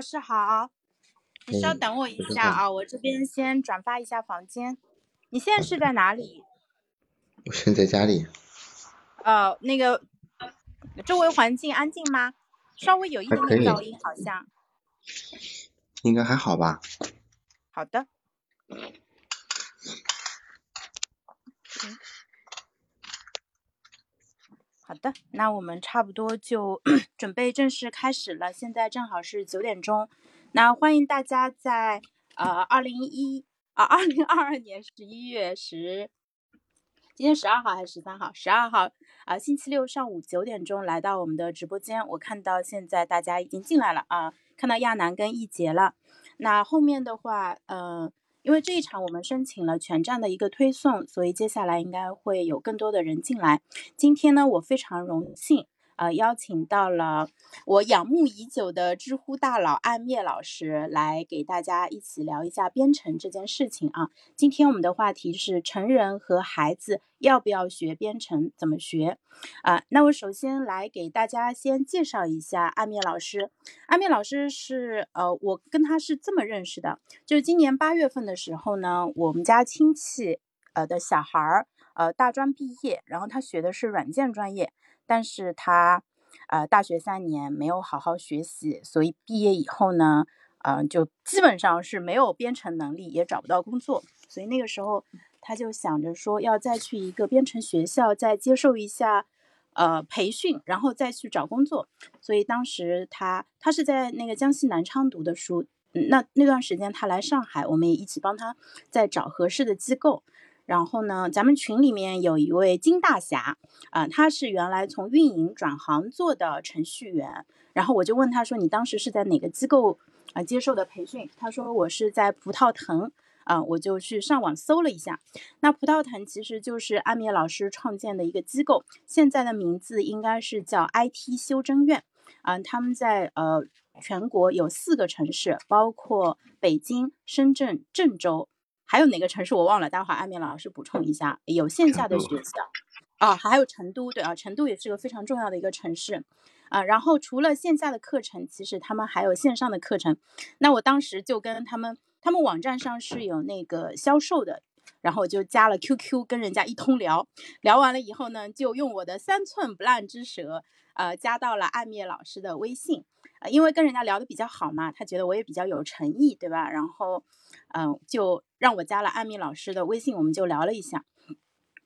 老师好。你稍等我一下啊，我这边先转发一下房间。你现在是在哪里？我现在家里。呃，那个周围环境安静吗？稍微有一点点噪音，好像。应该还好吧。好的。的，那我们差不多就 准备正式开始了。现在正好是九点钟，那欢迎大家在呃二零一啊二零二二年十一月十，今天十二号还是十三号？十二号啊，星期六上午九点钟来到我们的直播间。我看到现在大家已经进来了啊，看到亚楠跟易杰了。那后面的话，嗯。因为这一场我们申请了全站的一个推送，所以接下来应该会有更多的人进来。今天呢，我非常荣幸。呃，邀请到了我仰慕已久的知乎大佬暗灭老师来给大家一起聊一下编程这件事情啊。今天我们的话题是成人和孩子要不要学编程，怎么学啊？那我首先来给大家先介绍一下暗灭老师。暗灭老师是呃，我跟他是这么认识的，就是今年八月份的时候呢，我们家亲戚呃的小孩儿呃大专毕业，然后他学的是软件专业。但是他，呃，大学三年没有好好学习，所以毕业以后呢，嗯，就基本上是没有编程能力，也找不到工作。所以那个时候他就想着说，要再去一个编程学校，再接受一下，呃，培训，然后再去找工作。所以当时他他是在那个江西南昌读的书，那那段时间他来上海，我们也一起帮他在找合适的机构。然后呢，咱们群里面有一位金大侠，啊，他是原来从运营转行做的程序员。然后我就问他说：“你当时是在哪个机构啊接受的培训？”他说：“我是在葡萄藤。”啊，我就去上网搜了一下，那葡萄藤其实就是安眠老师创建的一个机构，现在的名字应该是叫 IT 修真院。啊，他们在呃全国有四个城市，包括北京、深圳、郑州。还有哪个城市我忘了，待会儿安眠老师补充一下。有线下的学校啊，还有成都，对啊，成都也是个非常重要的一个城市啊。然后除了线下的课程，其实他们还有线上的课程。那我当时就跟他们，他们网站上是有那个销售的，然后我就加了 QQ 跟人家一通聊，聊完了以后呢，就用我的三寸不烂之舌，呃，加到了暗灭老师的微信。呃，因为跟人家聊的比较好嘛，他觉得我也比较有诚意，对吧？然后，嗯，就让我加了安米老师的微信，我们就聊了一下。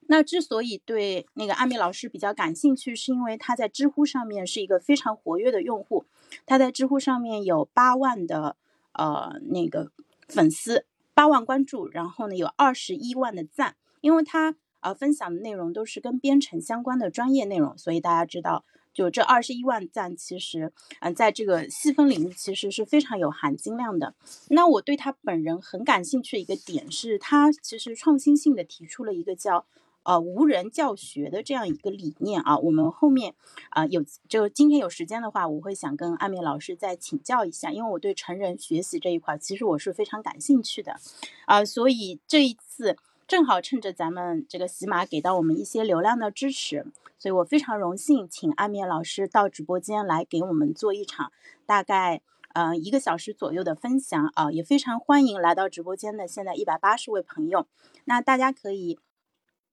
那之所以对那个安米老师比较感兴趣，是因为他在知乎上面是一个非常活跃的用户，他在知乎上面有八万的呃那个粉丝，八万关注，然后呢有二十一万的赞，因为他呃分享的内容都是跟编程相关的专业内容，所以大家知道。就这二十一万赞，其实，嗯，在这个细分领域其实是非常有含金量的。那我对他本人很感兴趣的一个点是，他其实创新性的提出了一个叫呃无人教学的这样一个理念啊。我们后面啊有就今天有时间的话，我会想跟阿米老师再请教一下，因为我对成人学习这一块其实我是非常感兴趣的啊。所以这一次正好趁着咱们这个喜马给到我们一些流量的支持。所以我非常荣幸，请阿面老师到直播间来给我们做一场大概呃一个小时左右的分享啊，也非常欢迎来到直播间的现在一百八十位朋友。那大家可以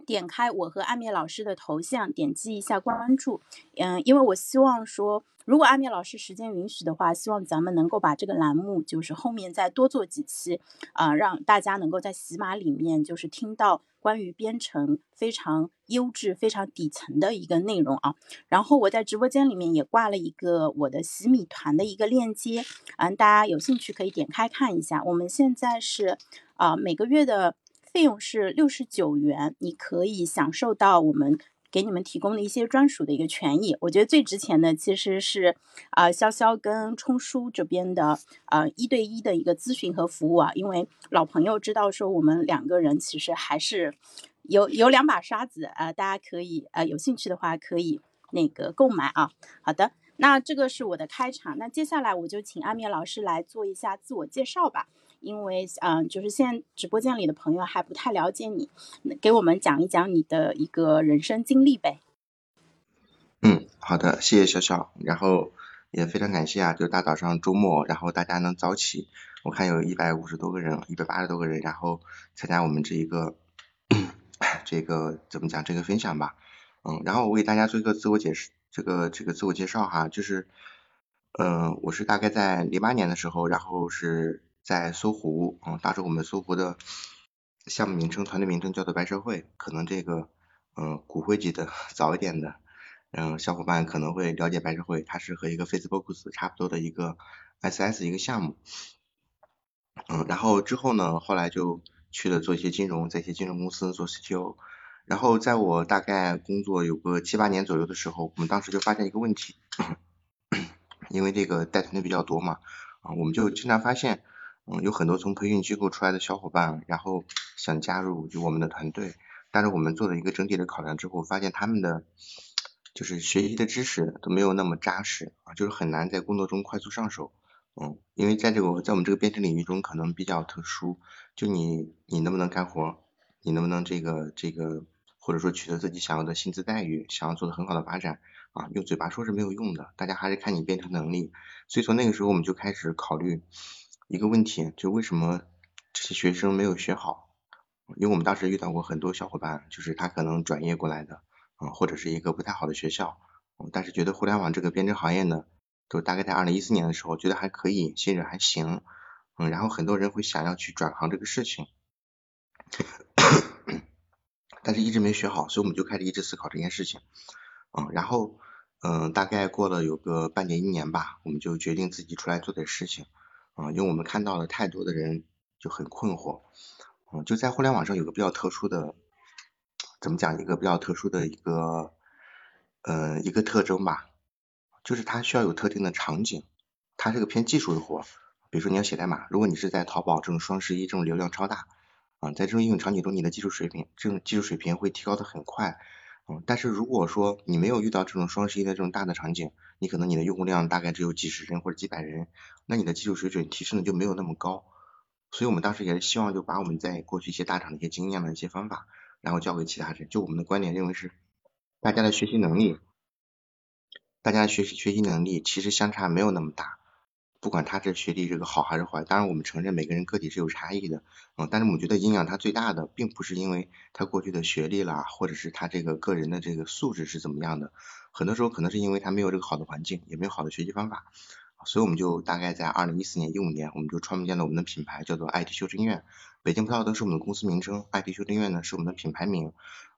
点开我和安眠老师的头像，点击一下关注。嗯，因为我希望说。如果阿米老师时间允许的话，希望咱们能够把这个栏目，就是后面再多做几期，啊，让大家能够在喜马里面就是听到关于编程非常优质、非常底层的一个内容啊。然后我在直播间里面也挂了一个我的洗米团的一个链接，嗯，大家有兴趣可以点开看一下。我们现在是啊，每个月的费用是六十九元，你可以享受到我们。给你们提供的一些专属的一个权益，我觉得最值钱的其实是啊，潇潇跟冲叔这边的呃一对一的一个咨询和服务啊，因为老朋友知道说我们两个人其实还是有有两把刷子啊，大家可以呃有兴趣的话可以那个购买啊。好的，那这个是我的开场，那接下来我就请阿面老师来做一下自我介绍吧。因为嗯，就是现在直播间里的朋友还不太了解你，给我们讲一讲你的一个人生经历呗。嗯，好的，谢谢潇潇。然后也非常感谢啊，就大早上周末，然后大家能早起，我看有一百五十多个人，一百八十多个人，然后参加我们这一个 这个怎么讲这个分享吧，嗯，然后我给大家做一个自我解释，这个这个自我介绍哈，就是嗯，我是大概在零八年的时候，然后是在搜狐，嗯，当时我们搜狐的项目名称、团队名称叫做白社会，可能这个嗯骨灰级的早一点的。嗯，小伙伴可能会了解白社会，它是和一个 Facebook 差不多的一个 SS 一个项目。嗯，然后之后呢，后来就去了做一些金融，在一些金融公司做 CTO。然后在我大概工作有个七八年左右的时候，我们当时就发现一个问题，因为这个带团队比较多嘛，啊，我们就经常发现，嗯，有很多从培训机构出来的小伙伴，然后想加入就我们的团队，但是我们做了一个整体的考量之后，发现他们的就是学习的知识都没有那么扎实啊，就是很难在工作中快速上手。嗯，因为在这个在我们这个编程领域中可能比较特殊，就你你能不能干活，你能不能这个这个，或者说取得自己想要的薪资待遇，想要做的很好的发展啊，用嘴巴说是没有用的，大家还是看你编程能力。所以从那个时候我们就开始考虑一个问题，就为什么这些学生没有学好？因为我们当时遇到过很多小伙伴，就是他可能转业过来的。啊，或者是一个不太好的学校，但是觉得互联网这个编程行业呢，就大概在二零一四年的时候，觉得还可以，薪水还行，嗯，然后很多人会想要去转行这个事情，但是一直没学好，所以我们就开始一直思考这件事情，嗯，然后嗯，大概过了有个半年一年吧，我们就决定自己出来做点事情，啊，因为我们看到了太多的人就很困惑，嗯，就在互联网上有个比较特殊的。怎么讲一个比较特殊的一个呃一个特征吧，就是它需要有特定的场景，它是个偏技术的活，比如说你要写代码，如果你是在淘宝这种双十一这种流量超大啊，在这种应用场景中，你的技术水平这种技术水平会提高的很快，嗯，但是如果说你没有遇到这种双十一的这种大的场景，你可能你的用户量大概只有几十人或者几百人，那你的技术水准提升的就没有那么高，所以我们当时也是希望就把我们在过去一些大厂的一些经验的一些方法。然后交给其他人，就我们的观点认为是，大家的学习能力，大家学习学习能力其实相差没有那么大，不管他这学历这个好还是坏，当然我们承认每个人个体是有差异的，嗯，但是我们觉得影响他最大的，并不是因为他过去的学历啦，或者是他这个个人的这个素质是怎么样的，很多时候可能是因为他没有这个好的环境，也没有好的学习方法，所以我们就大概在二零一四年、一五年，我们就创建了我们的品牌，叫做 IT 修真院。北京葡萄德是我们的公司名称，IT 修真院呢是我们的品牌名。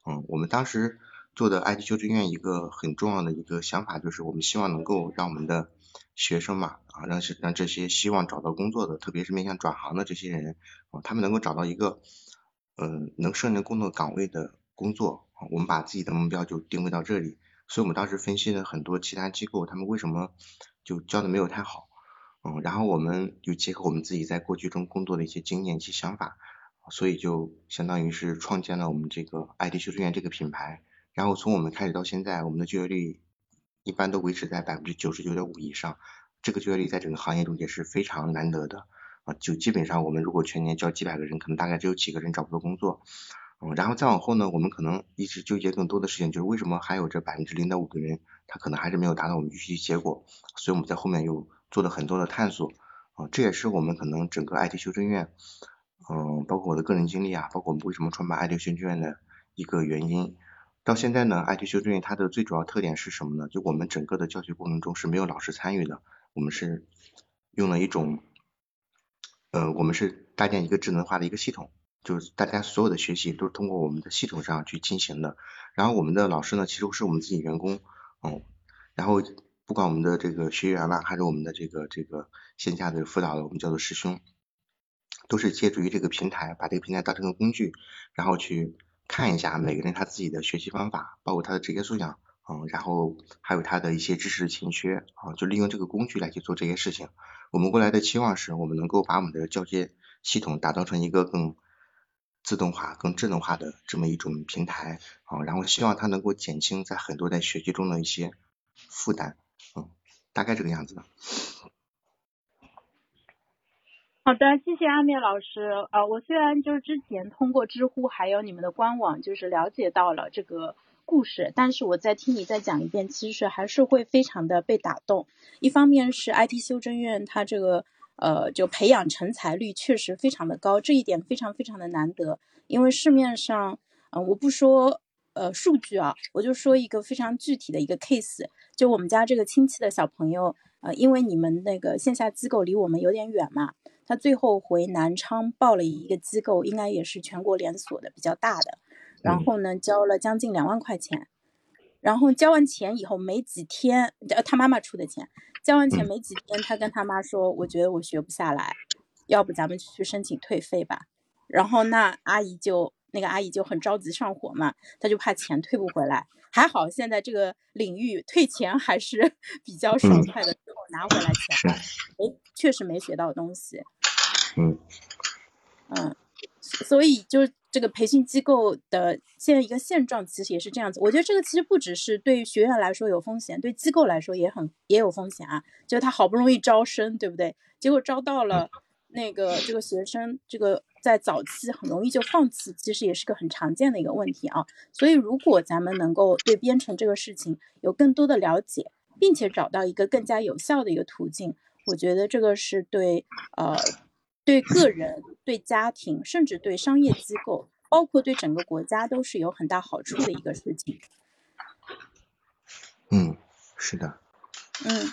嗯，我们当时做的 IT 修真院一个很重要的一个想法就是，我们希望能够让我们的学生嘛，啊，让让这些希望找到工作的，特别是面向转行的这些人，啊，他们能够找到一个，嗯，能胜任工作岗位的工作。我们把自己的目标就定位到这里，所以我们当时分析了很多其他机构，他们为什么就教的没有太好。嗯，然后我们就结合我们自己在过去中工作的一些经验、一些想法，所以就相当于是创建了我们这个 IT 修真院这个品牌。然后从我们开始到现在，我们的就业率一般都维持在百分之九十九点五以上，这个就业率在整个行业中也是非常难得的啊。就基本上我们如果全年教几百个人，可能大概只有几个人找不到工作。嗯，然后再往后呢，我们可能一直纠结更多的事情，就是为什么还有这百分之零点五的人，他可能还是没有达到我们预期结果。所以我们在后面又。做了很多的探索啊，这也是我们可能整个 IT 修真院，嗯，包括我的个人经历啊，包括我们为什么创办 IT 修真院的一个原因。到现在呢，IT 修真院它的最主要特点是什么呢？就我们整个的教学过程中是没有老师参与的，我们是用了一种，呃，我们是搭建一个智能化的一个系统，就是大家所有的学习都是通过我们的系统上去进行的。然后我们的老师呢，其实是我们自己员工，嗯，然后。不管我们的这个学员啦，还是我们的这个这个线下的辅导的，我们叫做师兄，都是借助于这个平台，把这个平台当成个工具，然后去看一下每个人他自己的学习方法，包括他的职业素养，嗯，然后还有他的一些知识的欠缺，啊，就利用这个工具来去做这些事情。我们过来的期望是我们能够把我们的教学系统打造成一个更自动化、更智能化的这么一种平台，啊，然后希望它能够减轻在很多在学习中的一些负担。嗯，大概这个样子的。好的，谢谢阿面老师。呃，我虽然就是之前通过知乎还有你们的官网，就是了解到了这个故事，但是我再听你再讲一遍，其实还是会非常的被打动。一方面是 IT 修真院它这个呃就培养成才率确实非常的高，这一点非常非常的难得。因为市面上，嗯，我不说呃数据啊，我就说一个非常具体的一个 case，就我们家这个亲戚的小朋友，呃，因为你们那个线下机构离我们有点远嘛。他最后回南昌报了一个机构，应该也是全国连锁的比较大的，然后呢交了将近两万块钱，然后交完钱以后没几天，呃他妈妈出的钱，交完钱没几天，他跟他妈说，我觉得我学不下来，要不咱们去申请退费吧。然后那阿姨就那个阿姨就很着急上火嘛，她就怕钱退不回来。还好现在这个领域退钱还是 比较爽快的，最后拿回来钱，哎，确实没学到东西。嗯嗯，所以就这个培训机构的现在一个现状，其实也是这样子。我觉得这个其实不只是对学院来说有风险，对机构来说也很也有风险啊。就他好不容易招生，对不对？结果招到了那个这个学生，这个在早期很容易就放弃，其实也是个很常见的一个问题啊。所以如果咱们能够对编程这个事情有更多的了解，并且找到一个更加有效的一个途径，我觉得这个是对呃。对个人、对家庭，甚至对商业机构，包括对整个国家，都是有很大好处的一个事情。嗯，是的。嗯，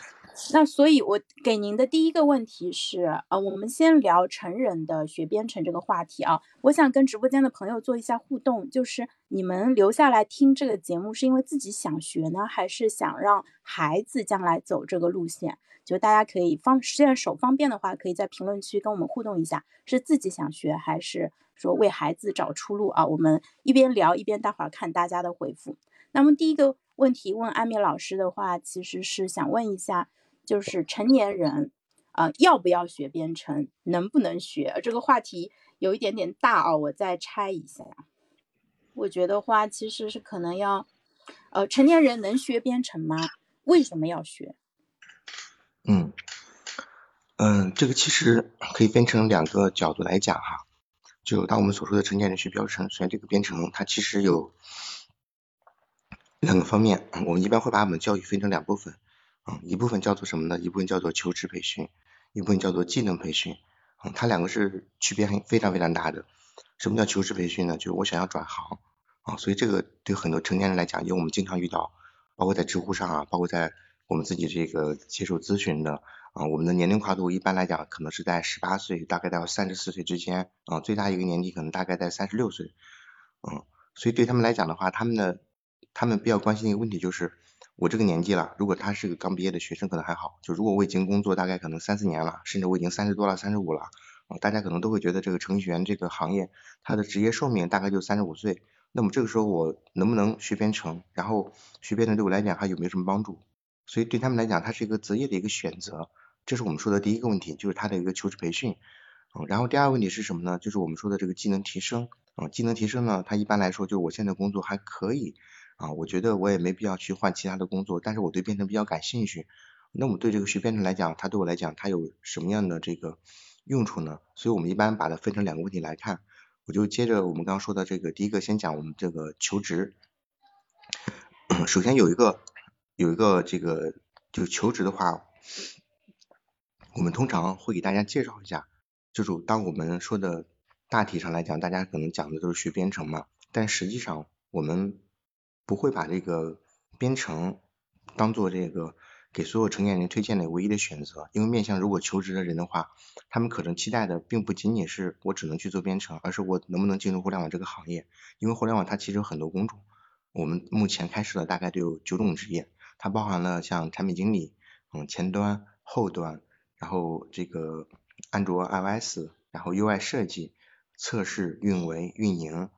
那所以，我给您的第一个问题是，呃，我们先聊成人的学编程这个话题啊。我想跟直播间的朋友做一下互动，就是你们留下来听这个节目，是因为自己想学呢，还是想让孩子将来走这个路线？就大家可以方现在手方便的话，可以在评论区跟我们互动一下，是自己想学还是说为孩子找出路啊？我们一边聊一边待会儿看大家的回复。那么第一个问题问安米老师的话，其实是想问一下，就是成年人啊要不要学编程，能不能学？这个话题有一点点大啊，我再拆一下呀。我觉得话其实是可能要，呃，成年人能学编程吗？为什么要学？嗯，嗯，这个其实可以分成两个角度来讲哈。就当我们所说的成年人学编程，首先这个编程它其实有两个方面，我们一般会把我们教育分成两部分，嗯，一部分叫做什么呢？一部分叫做求职培训，一部分叫做技能培训，嗯，它两个是区别很非常非常大的。什么叫求职培训呢？就是我想要转行啊，所以这个对很多成年人来讲，因为我们经常遇到，包括在知乎上啊，包括在我们自己这个接受咨询的啊，我们的年龄跨度一般来讲可能是在十八岁，大概到三十四岁之间啊，最大一个年纪可能大概在三十六岁，嗯，所以对他们来讲的话，他们的他们比较关心的一个问题就是，我这个年纪了，如果他是个刚毕业的学生可能还好，就如果我已经工作大概可能三四年了，甚至我已经三十多了，三十五了，啊，大家可能都会觉得这个程序员这个行业它的职业寿命大概就三十五岁，那么这个时候我能不能学编程？然后学编程对我来讲还有没有什么帮助？所以对他们来讲，它是一个择业的一个选择，这是我们说的第一个问题，就是他的一个求职培训。嗯，然后第二个问题是什么呢？就是我们说的这个技能提升。嗯，技能提升呢，它一般来说就是我现在工作还可以，啊，我觉得我也没必要去换其他的工作，但是我对编程比较感兴趣。那么对这个学编程来讲，它对我来讲，它有什么样的这个用处呢？所以我们一般把它分成两个问题来看。我就接着我们刚刚说的这个，第一个先讲我们这个求职。首先有一个。有一个这个就求职的话，我们通常会给大家介绍一下，就是当我们说的大体上来讲，大家可能讲的都是学编程嘛，但实际上我们不会把这个编程当做这个给所有成年人推荐的唯一的选择，因为面向如果求职的人的话，他们可能期待的并不仅仅是我只能去做编程，而是我能不能进入互联网这个行业，因为互联网它其实有很多工种，我们目前开设的大概都有九种职业。它包含了像产品经理，嗯，前端、后端，然后这个安卓、iOS，然后 UI 设计、测试、运维、运营，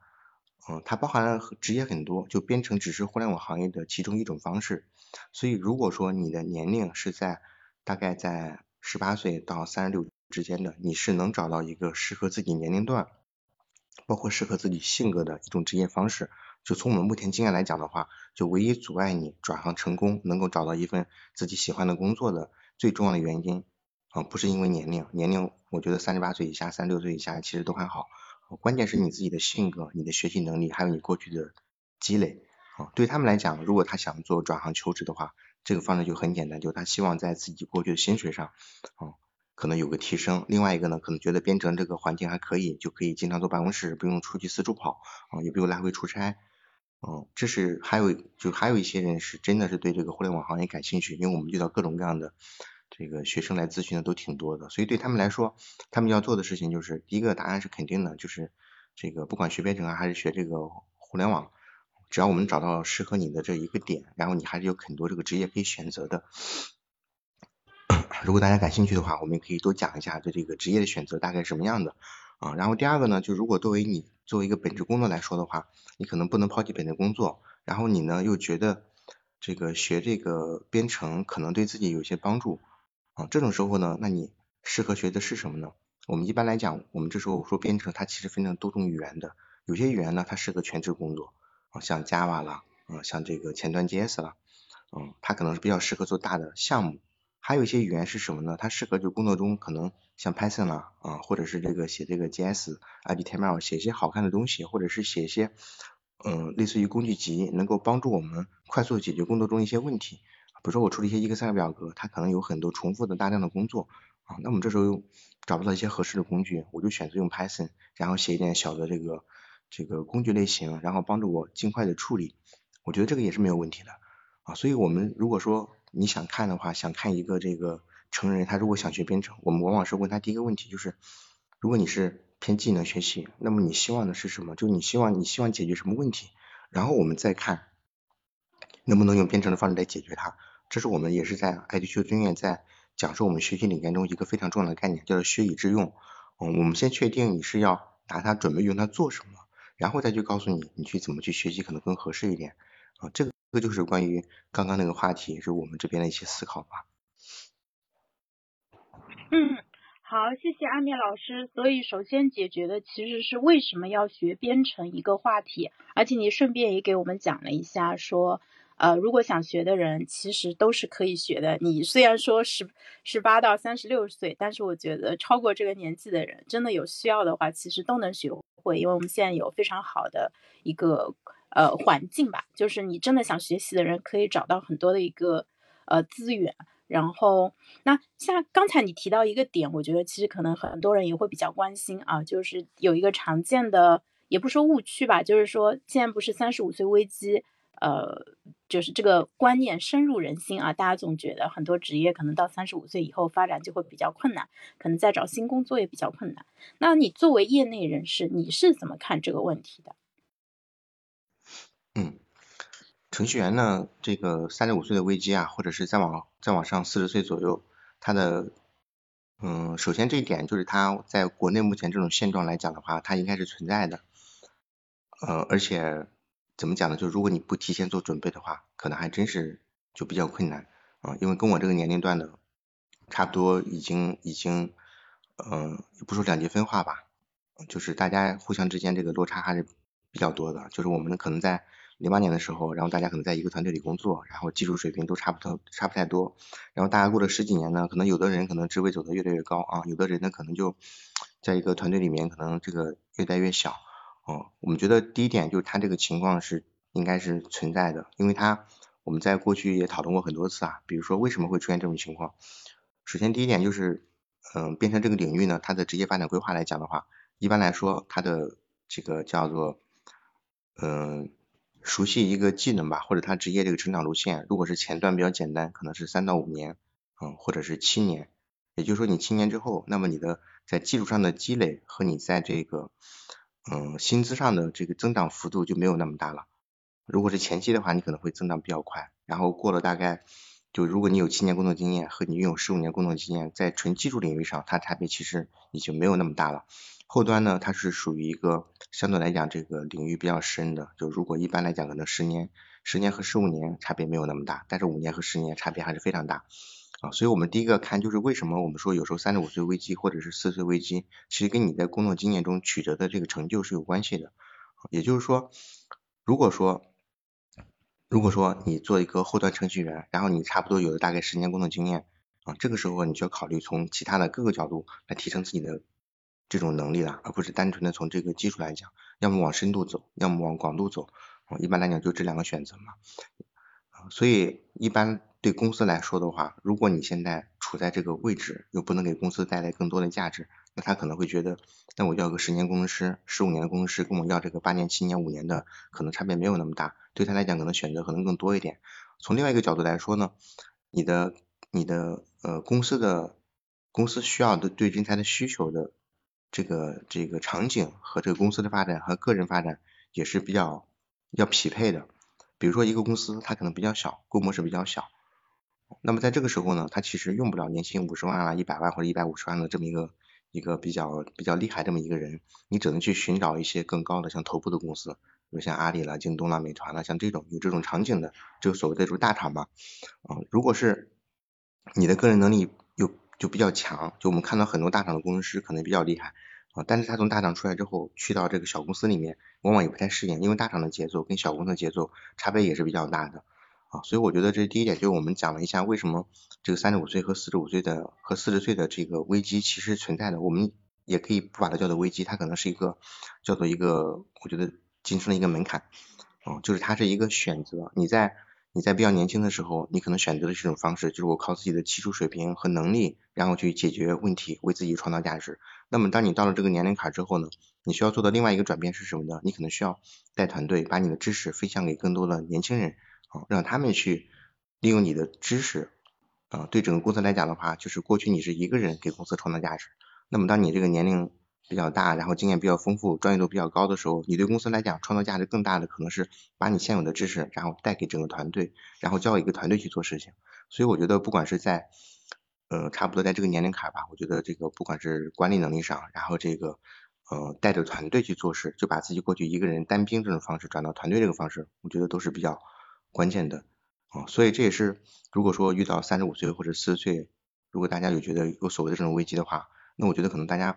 嗯，它包含了职业很多，就编程只是互联网行业的其中一种方式。所以如果说你的年龄是在大概在十八岁到三十六之间的，你是能找到一个适合自己年龄段，包括适合自己性格的一种职业方式。就从我们目前经验来讲的话，就唯一阻碍你转行成功，能够找到一份自己喜欢的工作的最重要的原因啊，不是因为年龄，年龄我觉得三十八岁以下、三十六岁以下其实都还好，关键是你自己的性格、你的学习能力，还有你过去的积累啊，对他们来讲，如果他想做转行求职的话，这个方式就很简单，就他希望在自己过去的薪水上，啊，可能有个提升。另外一个呢，可能觉得编程这个环境还可以，就可以经常坐办公室，不用出去四处跑，啊，也不用来回出差。嗯，这是还有就还有一些人是真的是对这个互联网行业感兴趣，因为我们遇到各种各样的这个学生来咨询的都挺多的，所以对他们来说，他们要做的事情就是第一个答案是肯定的，就是这个不管学编程啊还是学这个互联网，只要我们找到适合你的这一个点，然后你还是有很多这个职业可以选择的。如果大家感兴趣的话，我们也可以多讲一下对这个职业的选择大概什么样的啊。然后第二个呢，就如果作为你作为一个本职工作来说的话，你可能不能抛弃本职工作，然后你呢又觉得这个学这个编程可能对自己有些帮助啊，这种时候呢，那你适合学的是什么呢？我们一般来讲，我们这时候说编程它其实分成多种语言的，有些语言呢它适合全职工作啊，像 Java 啦，啊像这个前端 JS 啦，嗯，它可能是比较适合做大的项目。还有一些语言是什么呢？它适合就工作中可能像 Python 啦啊，或者是这个写这个 JS、HTML 写一些好看的东西，或者是写一些嗯类似于工具集，能够帮助我们快速解决工作中一些问题。比如说我处理一些 Excel 表格，它可能有很多重复的大量的工作啊，那我们这时候找不到一些合适的工具，我就选择用 Python，然后写一点小的这个这个工具类型，然后帮助我尽快的处理。我觉得这个也是没有问题的啊，所以我们如果说你想看的话，想看一个这个成人，他如果想学编程，我们往往是问他第一个问题就是，如果你是偏技能学习，那么你希望的是什么？就你希望你希望解决什么问题？然后我们再看能不能用编程的方式来解决它。这是我们也是在爱迪学专业在讲授我们学习理念中一个非常重要的概念，叫做学以致用。嗯，我们先确定你是要拿它准备用它做什么，然后再去告诉你你去怎么去学习可能更合适一点。啊，这个。这就是关于刚刚那个话题，是我们这边的一些思考吧。嗯，好，谢谢阿面老师。所以首先解决的其实是为什么要学编程一个话题，而且你顺便也给我们讲了一下，说呃，如果想学的人其实都是可以学的。你虽然说十十八到三十六岁，但是我觉得超过这个年纪的人，真的有需要的话，其实都能学会，因为我们现在有非常好的一个。呃，环境吧，就是你真的想学习的人可以找到很多的一个呃资源。然后，那像刚才你提到一个点，我觉得其实可能很多人也会比较关心啊，就是有一个常见的，也不说误区吧，就是说现在不是三十五岁危机，呃，就是这个观念深入人心啊，大家总觉得很多职业可能到三十五岁以后发展就会比较困难，可能再找新工作也比较困难。那你作为业内人士，你是怎么看这个问题的？嗯，程序员呢，这个三十五岁的危机啊，或者是再往再往上四十岁左右，他的嗯，首先这一点就是他在国内目前这种现状来讲的话，他应该是存在的，呃，而且怎么讲呢？就如果你不提前做准备的话，可能还真是就比较困难啊，因为跟我这个年龄段的差不多，已经已经嗯，不说两极分化吧，就是大家互相之间这个落差还是比较多的，就是我们可能在。零八年的时候，然后大家可能在一个团队里工作，然后技术水平都差不多，差不太多。然后大家过了十几年呢，可能有的人可能职位走得越来越高啊，有的人呢可能就在一个团队里面可能这个越待越小。哦，我们觉得第一点就是他这个情况是应该是存在的，因为他我们在过去也讨论过很多次啊，比如说为什么会出现这种情况。首先第一点就是，嗯，编程这个领域呢，它的职业发展规划来讲的话，一般来说它的这个叫做，嗯。熟悉一个技能吧，或者他职业这个成长路线，如果是前端比较简单，可能是三到五年，嗯，或者是七年。也就是说，你七年之后，那么你的在技术上的积累和你在这个嗯薪资上的这个增长幅度就没有那么大了。如果是前期的话，你可能会增长比较快，然后过了大概就如果你有七年工作经验和你拥有十五年工作经验，在纯技术领域上，它差别其实已经没有那么大了。后端呢，它是属于一个相对来讲这个领域比较深的，就如果一般来讲可能十年、十年和十五年差别没有那么大，但是五年和十年差别还是非常大啊。所以我们第一个看就是为什么我们说有时候三十五岁危机或者是四十岁危机，其实跟你在工作经验中取得的这个成就是有关系的。也就是说，如果说如果说你做一个后端程序员，然后你差不多有了大概十年工作经验啊，这个时候你就要考虑从其他的各个角度来提升自己的。这种能力了，而不是单纯的从这个基础来讲，要么往深度走，要么往广度走，一般来讲就这两个选择嘛。所以一般对公司来说的话，如果你现在处在这个位置，又不能给公司带来更多的价值，那他可能会觉得，那我要个十年工程师、十五年的工程师，跟我要这个八年、七年、五年的，可能差别没有那么大，对他来讲可能选择可能更多一点。从另外一个角度来说呢，你的你的呃公司的公司需要的对人才的需求的这个这个场景和这个公司的发展和个人发展也是比较要匹配的。比如说一个公司它可能比较小，规模是比较小，那么在这个时候呢，它其实用不了年薪五十万啊、一百万或者一百五十万的这么一个一个比较比较厉害这么一个人，你只能去寻找一些更高的像头部的公司。比如像阿里了、京东了、美团了，像这种有这种场景的，就所谓的这种大厂吧。啊，如果是你的个人能力又就比较强，就我们看到很多大厂的工程师可能比较厉害啊，但是他从大厂出来之后，去到这个小公司里面，往往也不太适应，因为大厂的节奏跟小公司的节奏差别也是比较大的啊。所以我觉得这第一点，就是我们讲了一下为什么这个三十五岁和四十五岁的和四十岁的这个危机其实存在的，我们也可以不把它叫做危机，它可能是一个叫做一个，我觉得。晋升的一个门槛，哦，就是它是一个选择。你在你在比较年轻的时候，你可能选择的这种方式，就是我靠自己的技术水平和能力，然后去解决问题，为自己创造价值。那么当你到了这个年龄坎之后呢，你需要做的另外一个转变是什么呢？你可能需要带团队，把你的知识分享给更多的年轻人，啊，让他们去利用你的知识，啊，对整个公司来讲的话，就是过去你是一个人给公司创造价值，那么当你这个年龄。比较大，然后经验比较丰富，专业度比较高的时候，你对公司来讲创造价值更大的可能是把你现有的知识，然后带给整个团队，然后交一个团队去做事情。所以我觉得不管是在呃差不多在这个年龄坎吧，我觉得这个不管是管理能力上，然后这个呃带着团队去做事，就把自己过去一个人单兵这种方式转到团队这个方式，我觉得都是比较关键的啊。所以这也是如果说遇到三十五岁或者四十岁，如果大家有觉得有所谓的这种危机的话，那我觉得可能大家。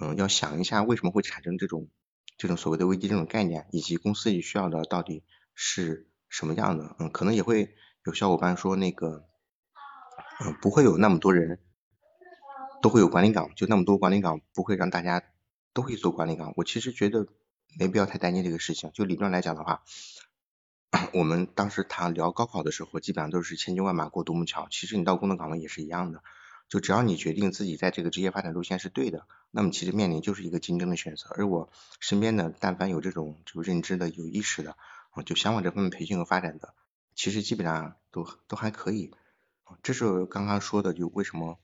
嗯，要想一下为什么会产生这种这种所谓的危机这种概念，以及公司里需要的到底是什么样的？嗯，可能也会有小伙伴说那个，嗯，不会有那么多人都会有管理岗，就那么多管理岗不会让大家都会做管理岗。我其实觉得没必要太担心这个事情。就理论来讲的话，我们当时谈聊高考的时候，基本上都是千军万马过独木桥。其实你到工作岗位也是一样的。就只要你决定自己在这个职业发展路线是对的，那么其实面临就是一个竞争的选择。而我身边的但凡有这种就认知的、有意识的，啊，就想往这方面培训和发展的，其实基本上都都还可以。这是刚刚说的，就为什么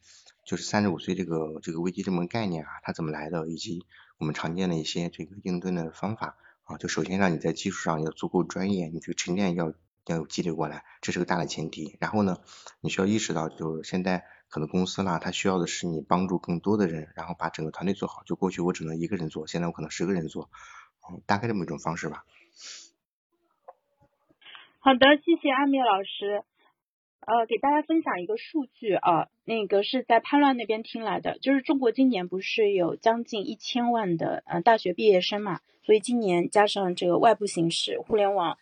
就是三十五岁这个这个危机这么个概念啊，它怎么来的，以及我们常见的一些这个应对的方法啊。就首先让你在技术上要足够专业，你这个沉淀要要有积累过来，这是个大的前提。然后呢，你需要意识到就是现在。可能公司啦，它需要的是你帮助更多的人，然后把整个团队做好。就过去我只能一个人做，现在我可能十个人做，嗯，大概这么一种方式吧。好的，谢谢阿米老师。呃，给大家分享一个数据啊，那个是在潘乱那边听来的，就是中国今年不是有将近一千万的呃大学毕业生嘛，所以今年加上这个外部形势，互联网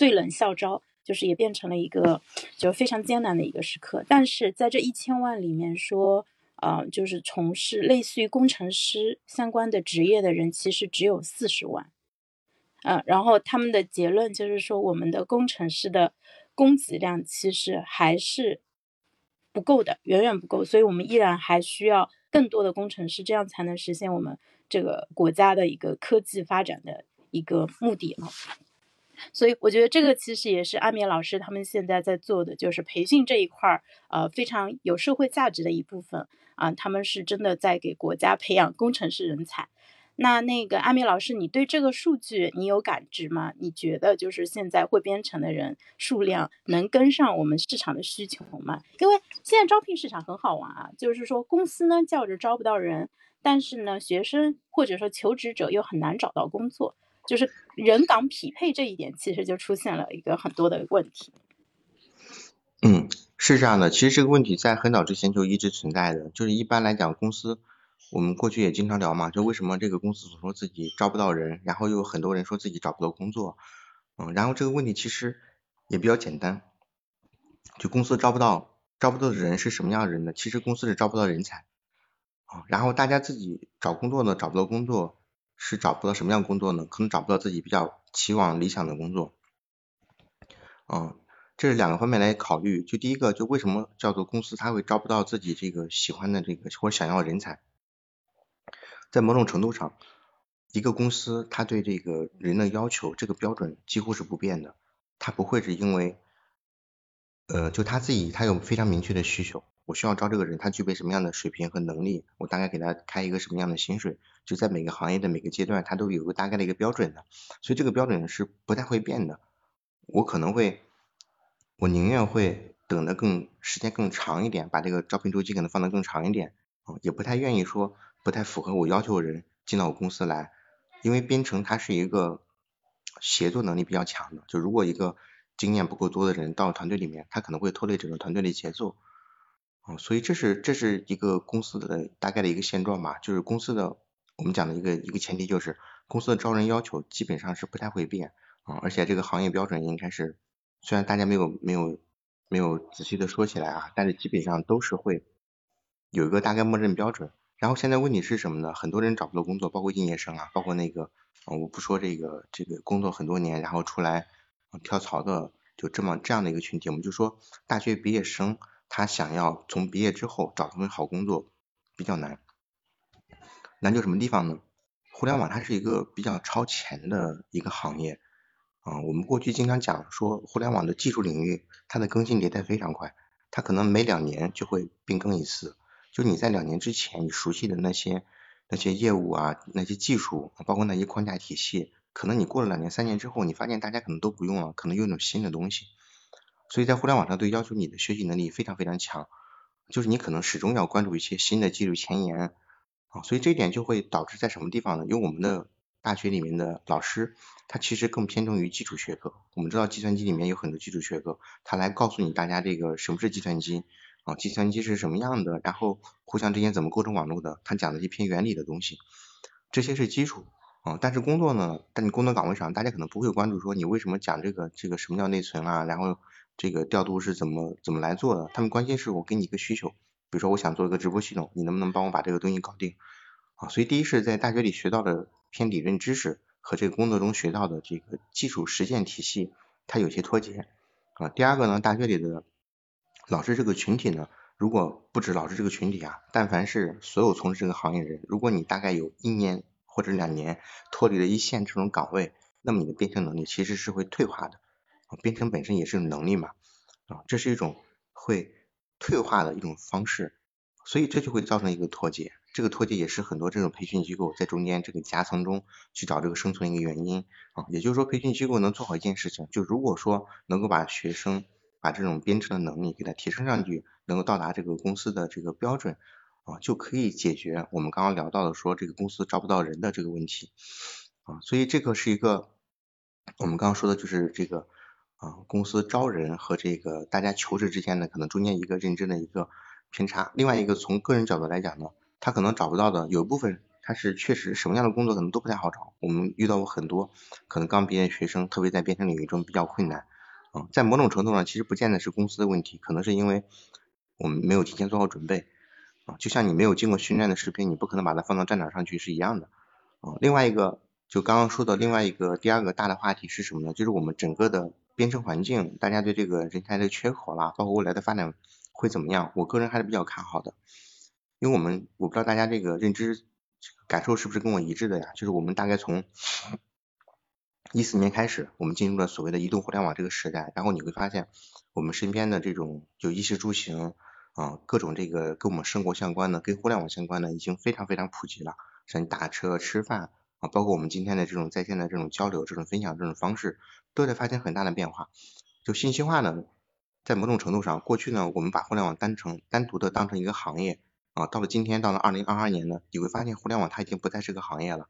对冷校招。就是也变成了一个就非常艰难的一个时刻，但是在这一千万里面说，呃，就是从事类似于工程师相关的职业的人，其实只有四十万，嗯，然后他们的结论就是说，我们的工程师的供给量其实还是不够的，远远不够，所以我们依然还需要更多的工程师，这样才能实现我们这个国家的一个科技发展的一个目的啊。所以我觉得这个其实也是阿米老师他们现在在做的，就是培训这一块儿，呃，非常有社会价值的一部分啊。他们是真的在给国家培养工程师人才。那那个阿米老师，你对这个数据你有感知吗？你觉得就是现在会编程的人数量能跟上我们市场的需求吗？因为现在招聘市场很好玩啊，就是说公司呢叫着招不到人，但是呢学生或者说求职者又很难找到工作。就是人岗匹配这一点，其实就出现了一个很多的问题。嗯，是这样的，其实这个问题在很早之前就一直存在的。就是一般来讲，公司我们过去也经常聊嘛，就为什么这个公司总说自己招不到人，然后又有很多人说自己找不到工作。嗯，然后这个问题其实也比较简单，就公司招不到招不到的人是什么样的人呢？其实公司是招不到人才啊，然后大家自己找工作呢找不到工作。是找不到什么样工作呢？可能找不到自己比较期望理想的工作。嗯，这是两个方面来考虑。就第一个，就为什么叫做公司它会招不到自己这个喜欢的这个或者想要人才？在某种程度上，一个公司它对这个人的要求这个标准几乎是不变的，它不会是因为，呃，就他自己他有非常明确的需求，我需要招这个人，他具备什么样的水平和能力，我大概给他开一个什么样的薪水，就在每个行业的每个阶段，他都有个大概的一个标准的，所以这个标准是不太会变的。我可能会，我宁愿会等的更时间更长一点，把这个招聘周期可能放得更长一点，也不太愿意说不太符合我要求的人进到我公司来，因为编程它是一个协作能力比较强的，就如果一个经验不够多的人到团队里面，他可能会拖累整个团队的节奏，啊，所以这是这是一个公司的大概的一个现状吧，就是公司的我们讲的一个一个前提就是公司的招人要求基本上是不太会变。啊，而且这个行业标准应该是，虽然大家没有没有没有仔细的说起来啊，但是基本上都是会有一个大概默认标准。然后现在问题是什么呢？很多人找不到工作，包括应届生啊，包括那个，我不说这个这个工作很多年然后出来跳槽的，就这么这样的一个群体，我们就说大学毕业生他想要从毕业之后找一份好工作比较难，难就什么地方呢？互联网它是一个比较超前的一个行业。啊，我们过去经常讲说，互联网的技术领域，它的更新迭代非常快，它可能每两年就会变更一次。就你在两年之前你熟悉的那些那些业务啊，那些技术，包括那些框架体系，可能你过了两年、三年之后，你发现大家可能都不用了，可能用一种新的东西。所以在互联网上，对要求你的学习能力非常非常强，就是你可能始终要关注一些新的技术前沿啊，所以这一点就会导致在什么地方呢？因为我们的大学里面的老师，他其实更偏重于基础学科。我们知道计算机里面有很多基础学科，他来告诉你大家这个什么是计算机啊，计算机是什么样的，然后互相之间怎么构成网络的，他讲的一篇原理的东西，这些是基础啊。但是工作呢，但你工作岗位上，大家可能不会关注说你为什么讲这个这个什么叫内存啊，然后这个调度是怎么怎么来做的，他们关心是我给你一个需求，比如说我想做一个直播系统，你能不能帮我把这个东西搞定啊？所以第一是在大学里学到的。偏理论知识和这个工作中学到的这个技术实践体系，它有些脱节啊。第二个呢，大学里的老师这个群体呢，如果不止老师这个群体啊，但凡是所有从事这个行业人，如果你大概有一年或者两年脱离了一线这种岗位，那么你的编程能力其实是会退化的。编程本身也是能力嘛，啊，这是一种会退化的一种方式，所以这就会造成一个脱节。这个脱节也是很多这种培训机构在中间这个夹层中去找这个生存一个原因啊，也就是说培训机构能做好一件事情，就如果说能够把学生把这种编程的能力给他提升上去，能够到达这个公司的这个标准啊，就可以解决我们刚刚聊到的说这个公司招不到人的这个问题啊，所以这个是一个我们刚刚说的就是这个啊公司招人和这个大家求职之间的可能中间一个认知的一个偏差，另外一个从个人角度来讲呢。他可能找不到的有一部分，他是确实什么样的工作可能都不太好找。我们遇到过很多可能刚毕业学生，特别在编程领域中比较困难。啊，在某种程度上，其实不见得是公司的问题，可能是因为我们没有提前做好准备。啊，就像你没有经过训练的士兵，你不可能把它放到战场上去是一样的。啊，另外一个就刚刚说的另外一个第二个大的话题是什么呢？就是我们整个的编程环境，大家对这个人才的缺口啦，包括未来的发展会怎么样？我个人还是比较看好的。因为我们我不知道大家这个认知感受是不是跟我一致的呀？就是我们大概从一四年开始，我们进入了所谓的移动互联网这个时代，然后你会发现我们身边的这种就衣食住行啊，各种这个跟我们生活相关的、跟互联网相关的，已经非常非常普及了。像打车、吃饭啊，包括我们今天的这种在线的这种交流、这种分享这种方式，都在发生很大的变化。就信息化呢，在某种程度上，过去呢，我们把互联网单成单独的当成一个行业。啊，到了今天，到了二零二二年呢，你会发现互联网它已经不再是个行业了，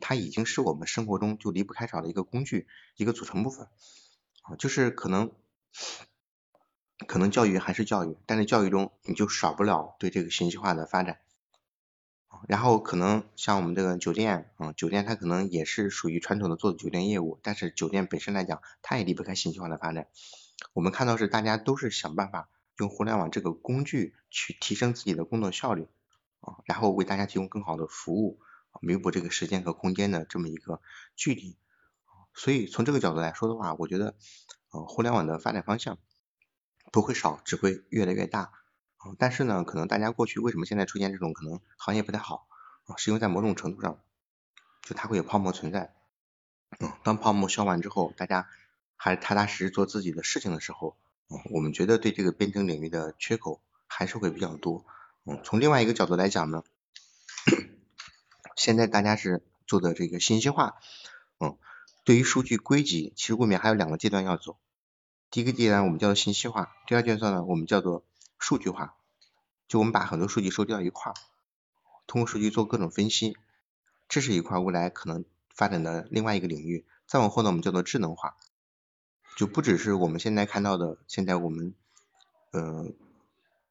它已经是我们生活中就离不开少的一个工具，一个组成部分。啊，就是可能可能教育还是教育，但是教育中你就少不了对这个信息化的发展。然后可能像我们这个酒店，嗯，酒店它可能也是属于传统的做酒店业务，但是酒店本身来讲，它也离不开信息化的发展。我们看到是大家都是想办法。用互联网这个工具去提升自己的工作效率啊，然后为大家提供更好的服务，弥补这个时间和空间的这么一个距离。所以从这个角度来说的话，我觉得呃互联网的发展方向不会少，只会越来越大。但是呢，可能大家过去为什么现在出现这种可能行业不太好，是因为在某种程度上就它会有泡沫存在。嗯，当泡沫消完之后，大家还踏踏实实做自己的事情的时候，我们觉得对这个编程领域的缺口还是会比较多。嗯，从另外一个角度来讲呢，现在大家是做的这个信息化，嗯，对于数据归集，其实后面还有两个阶段要走。第一个阶段我们叫做信息化，第二阶段呢我们叫做数据化。就我们把很多数据收集到一块儿，通过数据做各种分析，这是一块未来可能。发展的另外一个领域，再往后呢，我们叫做智能化，就不只是我们现在看到的，现在我们呃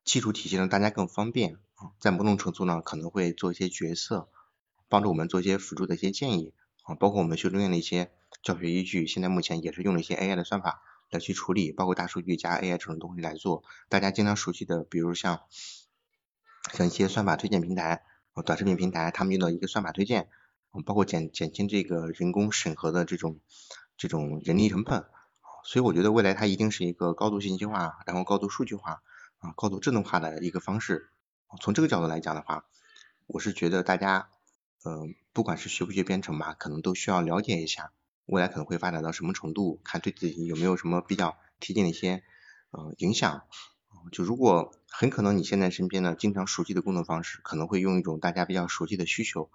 技术体系让大家更方便啊，在某种程度呢，可能会做一些决策，帮助我们做一些辅助的一些建议啊，包括我们学中院的一些教学依据，现在目前也是用了一些 AI 的算法来去处理，包括大数据加 AI 这种东西来做，大家经常熟悉的，比如像像一些算法推荐平台、短视频平台，他们用到一个算法推荐。包括减减轻这个人工审核的这种这种人力成本，所以我觉得未来它一定是一个高度信息化，然后高度数据化啊，高度智能化的一个方式。从这个角度来讲的话，我是觉得大家，嗯，不管是学不学编程吧，可能都需要了解一下未来可能会发展到什么程度，看对自己有没有什么比较贴近的一些呃影响。就如果很可能你现在身边的经常熟悉的工作方式，可能会用一种大家比较熟悉的需求。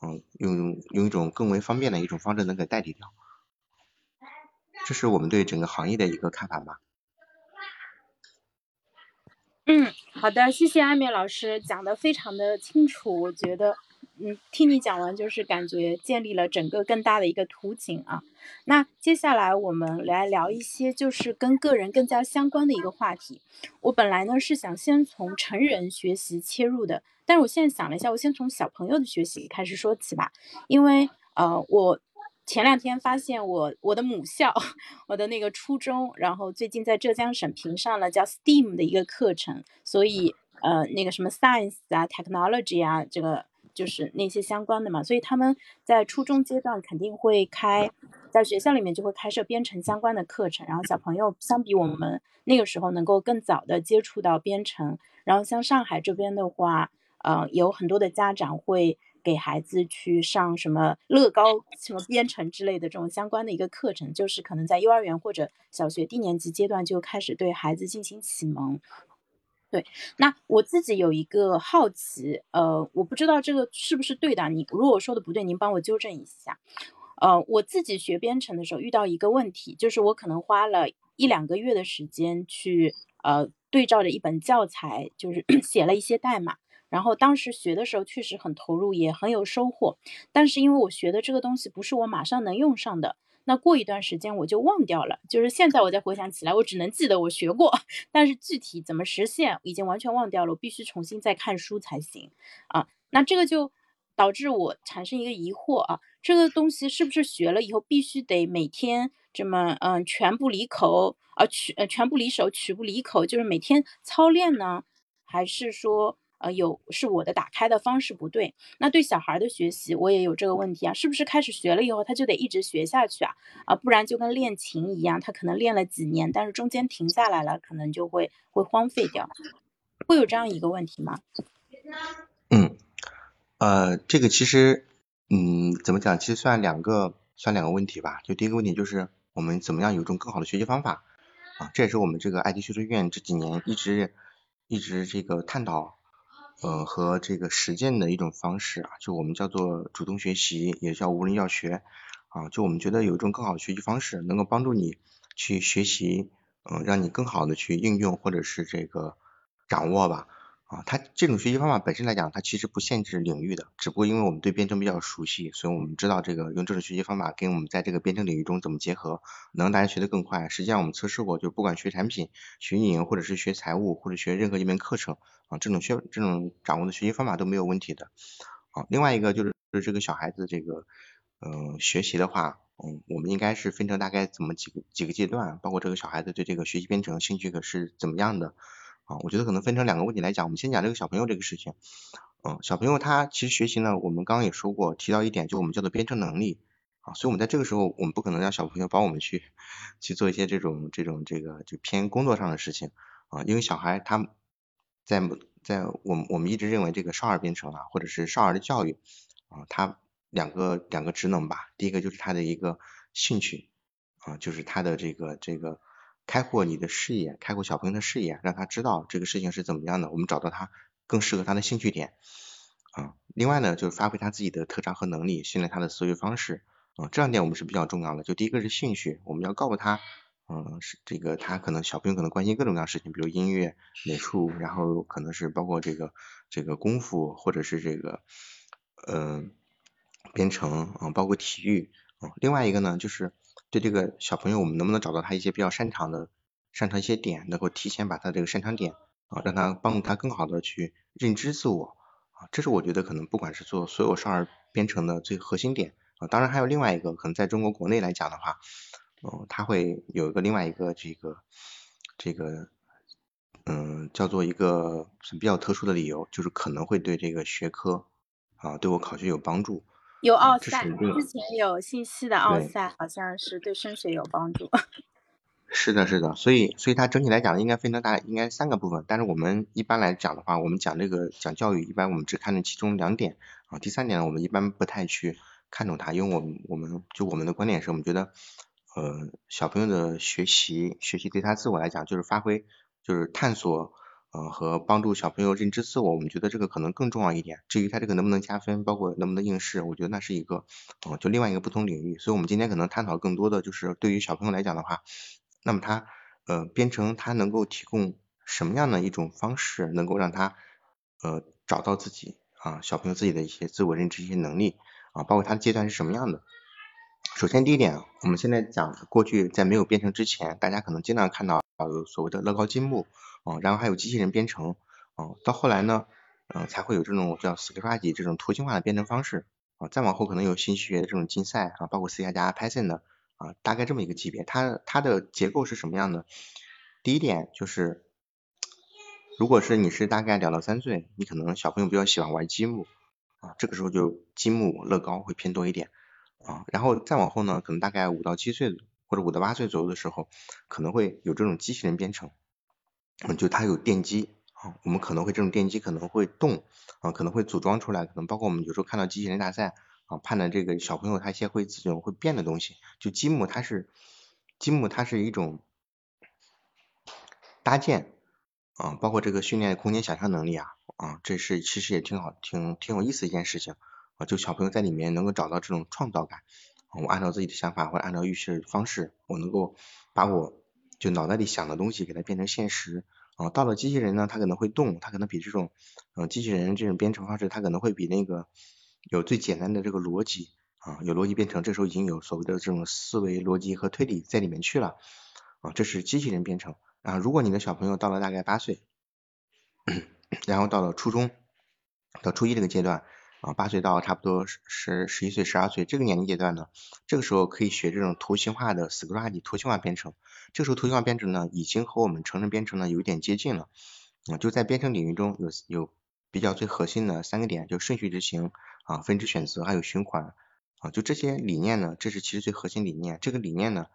嗯，用用一种更为方便的一种方式能给代替掉，这是我们对整个行业的一个看法吧。嗯，好的，谢谢艾米老师讲的非常的清楚，我觉得。嗯，听你讲完，就是感觉建立了整个更大的一个图景啊。那接下来我们来聊一些就是跟个人更加相关的一个话题。我本来呢是想先从成人学习切入的，但是我现在想了一下，我先从小朋友的学习开始说起吧。因为呃，我前两天发现我我的母校，我的那个初中，然后最近在浙江省评上了叫 STEAM 的一个课程，所以呃那个什么 Science 啊，Technology 啊，这个。就是那些相关的嘛，所以他们在初中阶段肯定会开，在学校里面就会开设编程相关的课程，然后小朋友相比我们那个时候能够更早的接触到编程，然后像上海这边的话，呃，有很多的家长会给孩子去上什么乐高、什么编程之类的这种相关的一个课程，就是可能在幼儿园或者小学低年级阶段就开始对孩子进行启蒙。对，那我自己有一个好奇，呃，我不知道这个是不是对的，你如果说的不对，您帮我纠正一下。呃，我自己学编程的时候遇到一个问题，就是我可能花了一两个月的时间去，呃，对照着一本教材，就是 写了一些代码，然后当时学的时候确实很投入，也很有收获，但是因为我学的这个东西不是我马上能用上的。那过一段时间我就忘掉了，就是现在我再回想起来，我只能记得我学过，但是具体怎么实现已经完全忘掉了，我必须重新再看书才行啊。那这个就导致我产生一个疑惑啊，这个东西是不是学了以后必须得每天这么嗯全部离口啊曲呃全部离手曲不离口，就是每天操练呢，还是说？呃，有是我的打开的方式不对。那对小孩的学习，我也有这个问题啊，是不是开始学了以后，他就得一直学下去啊？啊，不然就跟练琴一样，他可能练了几年，但是中间停下来了，可能就会会荒废掉。会有这样一个问题吗？嗯，呃，这个其实，嗯，怎么讲？其实算两个，算两个问题吧。就第一个问题就是我们怎么样有一种更好的学习方法啊？这也是我们这个 IT 学术院这几年一直一直这个探讨。呃，和这个实践的一种方式啊，就我们叫做主动学习，也叫无人教学啊。就我们觉得有一种更好的学习方式，能够帮助你去学习，嗯，让你更好的去应用或者是这个掌握吧。啊，它这种学习方法本身来讲，它其实不限制领域的，只不过因为我们对编程比较熟悉，所以我们知道这个用这种学习方法跟我们在这个编程领域中怎么结合，能让大家学得更快。实际上我们测试过，就不管学产品、学运营，或者是学财务，或者学任何一门课程啊，这种学这种掌握的学习方法都没有问题的。啊，另外一个就是这个小孩子这个嗯学习的话，嗯，我们应该是分成大概怎么几个几个阶段，包括这个小孩子对这个学习编程兴趣可是怎么样的。啊，我觉得可能分成两个问题来讲，我们先讲这个小朋友这个事情。嗯，小朋友他其实学习呢，我们刚刚也说过，提到一点，就我们叫做编程能力啊，所以我们在这个时候，我们不可能让小朋友帮我们去去做一些这种这种这个就偏工作上的事情啊，因为小孩他在在我们我们一直认为这个少儿编程啊，或者是少儿的教育啊，他两个两个职能吧，第一个就是他的一个兴趣啊，就是他的这个这个。开阔你的视野，开阔小朋友的视野，让他知道这个事情是怎么样的。我们找到他更适合他的兴趣点啊。另外呢，就是发挥他自己的特长和能力，训练他的思维方式啊。这两点我们是比较重要的。就第一个是兴趣，我们要告诉他，嗯，是这个他可能小朋友可能关心各种各样的事情，比如音乐、美术，然后可能是包括这个这个功夫，或者是这个嗯编程啊，包括体育啊。另外一个呢，就是。对这个小朋友，我们能不能找到他一些比较擅长的、擅长一些点，能够提前把他这个擅长点啊，让他帮助他更好的去认知自我啊，这是我觉得可能不管是做所有少儿编程的最核心点啊。当然还有另外一个，可能在中国国内来讲的话，嗯，他会有一个另外一个这个这个嗯叫做一个比较特殊的理由，就是可能会对这个学科啊对我考学有帮助。有奥赛，之前有信息的奥赛，好像是对升学有帮助。是的，是的，所以，所以它整体来讲应该分成大，应该三个部分。但是我们一般来讲的话，我们讲这个讲教育，一般我们只看重其中两点啊。第三点呢，我们一般不太去看重它，因为我们我们就我们的观点是我们觉得，呃，小朋友的学习，学习对他自我来讲就是发挥，就是探索。呃，和帮助小朋友认知自我，我们觉得这个可能更重要一点。至于他这个能不能加分，包括能不能应试，我觉得那是一个，呃，就另外一个不同领域。所以，我们今天可能探讨更多的就是对于小朋友来讲的话，那么他呃编程他能够提供什么样的一种方式，能够让他呃找到自己啊小朋友自己的一些自我认知一些能力啊，包括他的阶段是什么样的。首先第一点，我们现在讲过去在没有编程之前，大家可能经常看到有所谓的乐高积木。啊，然后还有机器人编程，啊，到后来呢，嗯，才会有这种叫 Scratch 这种图形化的编程方式，啊，再往后可能有信息学的这种竞赛啊，包括 C 加加、Python 的啊，大概这么一个级别。它它的结构是什么样的？第一点就是，如果是你是大概两到三岁，你可能小朋友比较喜欢玩积木啊，这个时候就积木、乐高会偏多一点啊，然后再往后呢，可能大概五到七岁或者五到八岁左右的时候，可能会有这种机器人编程。嗯，就它有电机啊，我们可能会这种电机可能会动啊，可能会组装出来，可能包括我们有时候看到机器人大赛啊，判断这个小朋友他一些会这种会变的东西，就积木它是积木它是一种搭建啊，包括这个训练空间想象能力啊啊，这是其实也挺好，挺挺有意思一件事情啊，就小朋友在里面能够找到这种创造感，我按照自己的想法或者按照预示方式，我能够把我。就脑袋里想的东西给它变成现实啊，到了机器人呢，它可能会动，它可能比这种嗯机器人这种编程方式，它可能会比那个有最简单的这个逻辑啊，有逻辑编程，这时候已经有所谓的这种思维逻辑和推理在里面去了啊，这是机器人编程啊。如果你的小朋友到了大概八岁，然后到了初中到初一这个阶段。啊，八岁到差不多十十一岁、十二岁这个年龄阶段呢，这个时候可以学这种图形化的 Scratch 图形化编程。这个时候图形化编程呢，已经和我们成人编程呢有一点接近了。啊，就在编程领域中有有比较最核心的三个点，就顺序执行啊、分支选择还有循环啊，就这些理念呢，这是其实最核心理念。这个理念呢，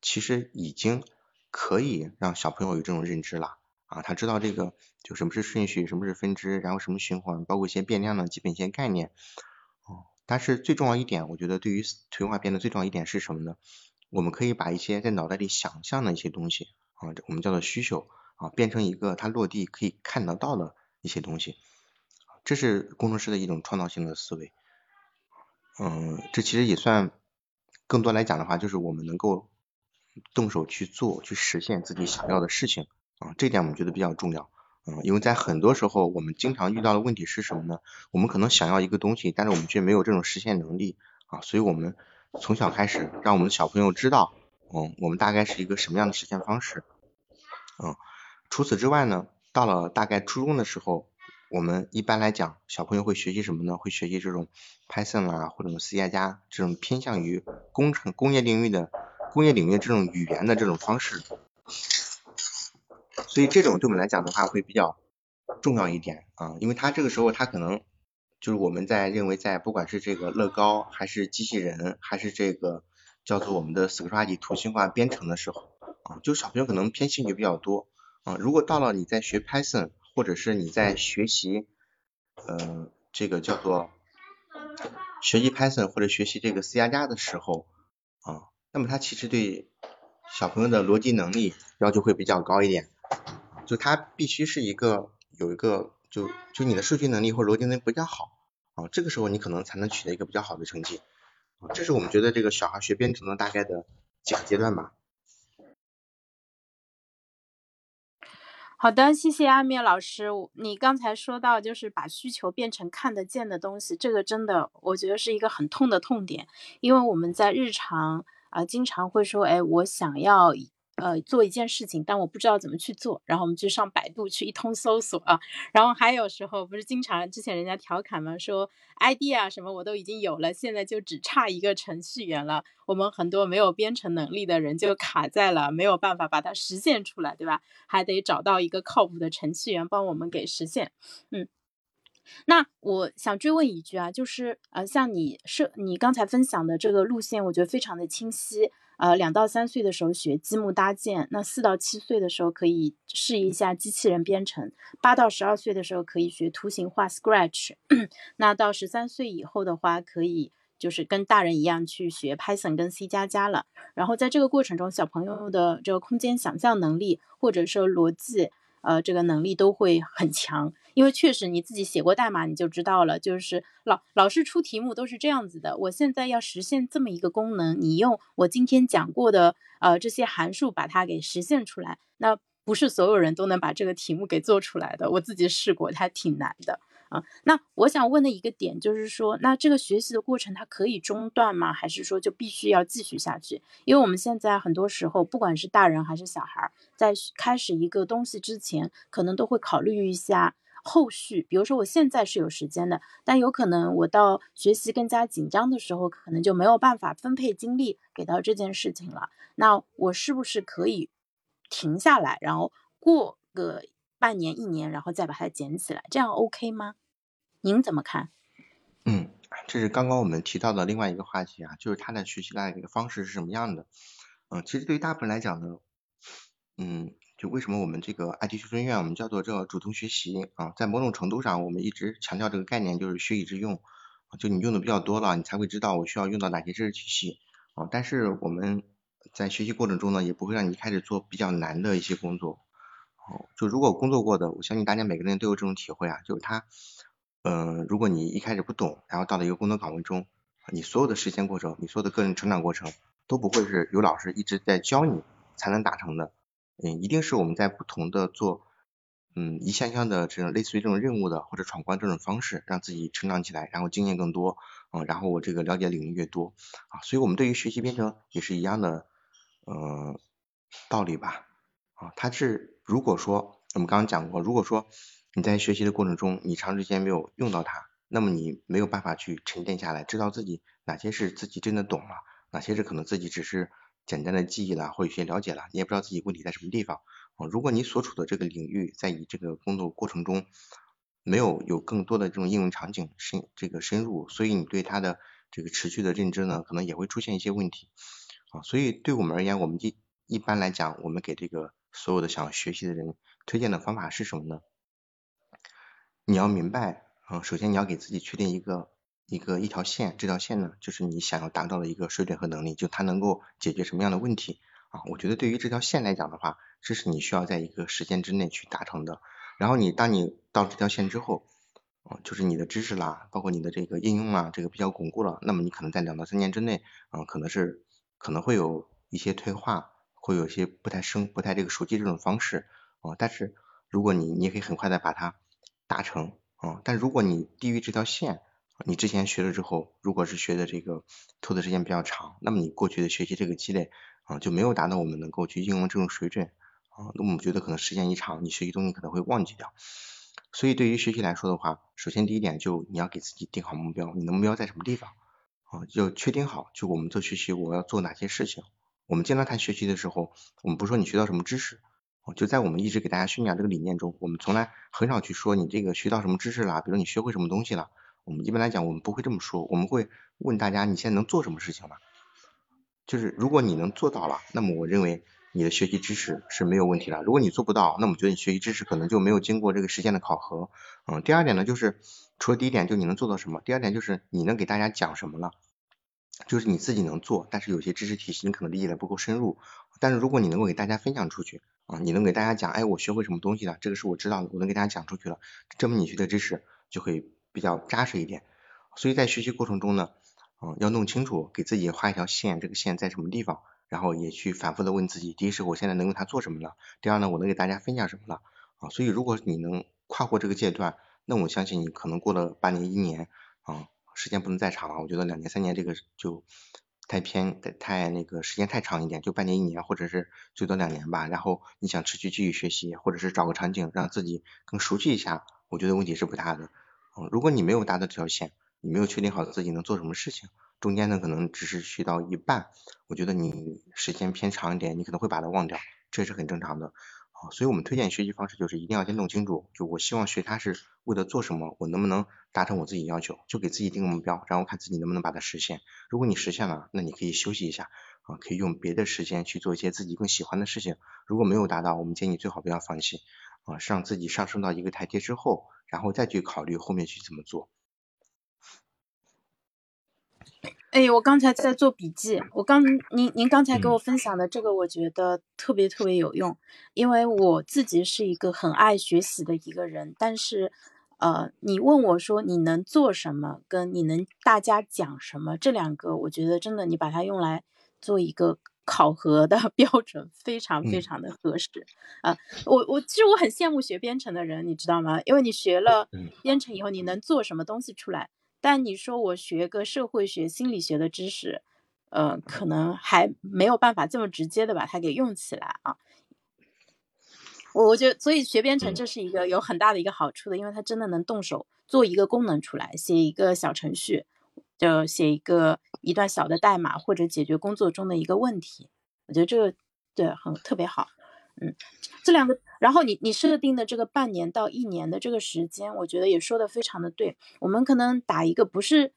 其实已经可以让小朋友有这种认知了。啊，他知道这个就什么是顺序，什么是分支，然后什么循环，包括一些变量的基本一些概念。哦，但是最重要一点，我觉得对于图形化编的最重要一点是什么呢？我们可以把一些在脑袋里想象的一些东西啊，我们叫做需求啊，变成一个它落地可以看得到的一些东西。这是工程师的一种创造性的思维。嗯，这其实也算更多来讲的话，就是我们能够动手去做，去实现自己想要的事情。啊，这点我们觉得比较重要，嗯，因为在很多时候我们经常遇到的问题是什么呢？我们可能想要一个东西，但是我们却没有这种实现能力啊，所以我们从小开始让我们的小朋友知道，嗯，我们大概是一个什么样的实现方式，嗯，除此之外呢，到了大概初中的时候，我们一般来讲，小朋友会学习什么呢？会学习这种 Python 啊，或者 C 加加这种偏向于工程工业领域的工业领域这种语言的这种方式。所以这种对我们来讲的话会比较重要一点啊，因为他这个时候他可能就是我们在认为在不管是这个乐高还是机器人还是这个叫做我们的 Scratch 图形化编程的时候啊，就小朋友可能偏兴趣比较多啊，如果到了你在学 Python 或者是你在学习呃这个叫做学习 Python 或者学习这个 C 加加的时候啊，那么他其实对小朋友的逻辑能力要求会比较高一点，就他必须是一个有一个就就你的数据能力或逻辑能力比较好啊，这个时候你可能才能取得一个比较好的成绩，这是我们觉得这个小孩学编程的大概的几个阶段吧。好的，谢谢阿面老师。你刚才说到，就是把需求变成看得见的东西，这个真的，我觉得是一个很痛的痛点。因为我们在日常啊，经常会说，哎，我想要。呃，做一件事情，但我不知道怎么去做，然后我们就上百度去一通搜索啊，然后还有时候不是经常之前人家调侃嘛，说 idea 什么我都已经有了，现在就只差一个程序员了。我们很多没有编程能力的人就卡在了没有办法把它实现出来，对吧？还得找到一个靠谱的程序员帮我们给实现。嗯，那我想追问一句啊，就是呃，像你是你刚才分享的这个路线，我觉得非常的清晰。呃，两到三岁的时候学积木搭建，那四到七岁的时候可以试一下机器人编程，八到十二岁的时候可以学图形化 Scratch，那到十三岁以后的话，可以就是跟大人一样去学 Python 跟 C 加加了。然后在这个过程中，小朋友的这个空间想象能力或者说逻辑。呃，这个能力都会很强，因为确实你自己写过代码，你就知道了。就是老老师出题目都是这样子的。我现在要实现这么一个功能，你用我今天讲过的呃这些函数把它给实现出来，那不是所有人都能把这个题目给做出来的。我自己试过，它挺难的。啊，那我想问的一个点就是说，那这个学习的过程它可以中断吗？还是说就必须要继续下去？因为我们现在很多时候，不管是大人还是小孩，在开始一个东西之前，可能都会考虑一下后续。比如说，我现在是有时间的，但有可能我到学习更加紧张的时候，可能就没有办法分配精力给到这件事情了。那我是不是可以停下来，然后过个半年、一年，然后再把它捡起来？这样 OK 吗？您怎么看？嗯，这是刚刚我们提到的另外一个话题啊，就是他的学习的一个方式是什么样的？嗯，其实对于大部分来讲呢，嗯，就为什么我们这个 IT 修身院我们叫做这个主动学习啊，在某种程度上我们一直强调这个概念就是学以致用，就你用的比较多了，你才会知道我需要用到哪些知识体系啊。但是我们在学习过程中呢，也不会让你一开始做比较难的一些工作。哦，就如果工作过的，我相信大家每个人都有这种体会啊，就是他。嗯，如果你一开始不懂，然后到了一个工作岗位中，你所有的实践过程，你所有的个人成长过程，都不会是有老师一直在教你才能达成的。嗯，一定是我们在不同的做，嗯，一项项的这种类似于这种任务的或者闯关这种方式，让自己成长起来，然后经验更多，嗯，然后我这个了解领域越多，啊，所以我们对于学习编程也是一样的，嗯，道理吧，啊，它是如果说我们刚刚讲过，如果说。你在学习的过程中，你长时间没有用到它，那么你没有办法去沉淀下来，知道自己哪些是自己真的懂了，哪些是可能自己只是简单的记忆了或有些了解了，你也不知道自己问题在什么地方。啊，如果你所处的这个领域在你这个工作过程中没有有更多的这种应用场景深这个深入，所以你对它的这个持续的认知呢，可能也会出现一些问题。啊，所以对我们而言，我们一一般来讲，我们给这个所有的想学习的人推荐的方法是什么呢？你要明白，嗯，首先你要给自己确定一个一个一条线，这条线呢，就是你想要达到的一个水准和能力，就它能够解决什么样的问题啊？我觉得对于这条线来讲的话，这是你需要在一个时间之内去达成的。然后你当你到这条线之后，嗯，就是你的知识啦，包括你的这个应用啊，这个比较巩固了，那么你可能在两到三年之内，嗯，可能是可能会有一些退化，会有些不太生、不太这个熟悉这种方式，啊，但是如果你你也可以很快的把它。达成啊，但如果你低于这条线，你之前学了之后，如果是学的这个拖的时间比较长，那么你过去的学习这个积累啊就没有达到我们能够去应用这种水准啊，那我们觉得可能时间一长，你学习东西可能会忘记掉。所以对于学习来说的话，首先第一点就你要给自己定好目标，你的目标在什么地方啊？要确定好，就我们做学习我要做哪些事情。我们经常谈学习的时候，我们不说你学到什么知识就在我们一直给大家宣讲这个理念中，我们从来很少去说你这个学到什么知识了，比如你学会什么东西了。我们一般来讲，我们不会这么说，我们会问大家你现在能做什么事情了？就是如果你能做到了，那么我认为你的学习知识是没有问题的。如果你做不到，那我觉得你学习知识可能就没有经过这个实践的考核。嗯，第二点呢，就是除了第一点，就你能做到什么？第二点就是你能给大家讲什么了？就是你自己能做，但是有些知识体系你可能理解的不够深入。但是如果你能够给大家分享出去啊，你能给大家讲，哎，我学会什么东西了？这个是我知道的，我能给大家讲出去了，证明你学的知识就会比较扎实一点。所以在学习过程中呢，嗯，要弄清楚，给自己画一条线，这个线在什么地方，然后也去反复的问自己，第一是我现在能用它做什么了？第二呢，我能给大家分享什么了？啊，所以如果你能跨过这个阶段，那我相信你可能过了半年一年啊。时间不能再长了，我觉得两年三年这个就太偏太那个时间太长一点，就半年一年或者是最多两年吧。然后你想持续继续学习，或者是找个场景让自己更熟悉一下，我觉得问题是不大的。嗯，如果你没有达到这条线，你没有确定好自己能做什么事情，中间呢可能只是学到一半，我觉得你时间偏长一点，你可能会把它忘掉，这是很正常的。所以我们推荐学习方式就是一定要先弄清楚，就我希望学它是为了做什么，我能不能达成我自己要求，就给自己定个目标，然后看自己能不能把它实现。如果你实现了，那你可以休息一下啊，可以用别的时间去做一些自己更喜欢的事情。如果没有达到，我们建议最好不要放弃啊，让自己上升到一个台阶之后，然后再去考虑后面去怎么做。哎，我刚才在做笔记。我刚您您刚才给我分享的这个，我觉得特别特别有用，因为我自己是一个很爱学习的一个人。但是，呃，你问我说你能做什么，跟你能大家讲什么，这两个，我觉得真的你把它用来做一个考核的 标准，非常非常的合适啊。我我其实我很羡慕学编程的人，你知道吗？因为你学了编程以后，你能做什么东西出来？但你说我学个社会学、心理学的知识，呃，可能还没有办法这么直接的把它给用起来啊。我我觉得，所以学编程这是一个有很大的一个好处的，因为它真的能动手做一个功能出来，写一个小程序，就写一个一段小的代码，或者解决工作中的一个问题。我觉得这个对很特别好。嗯，这两个，然后你你设定的这个半年到一年的这个时间，我觉得也说的非常的对。我们可能打一个不是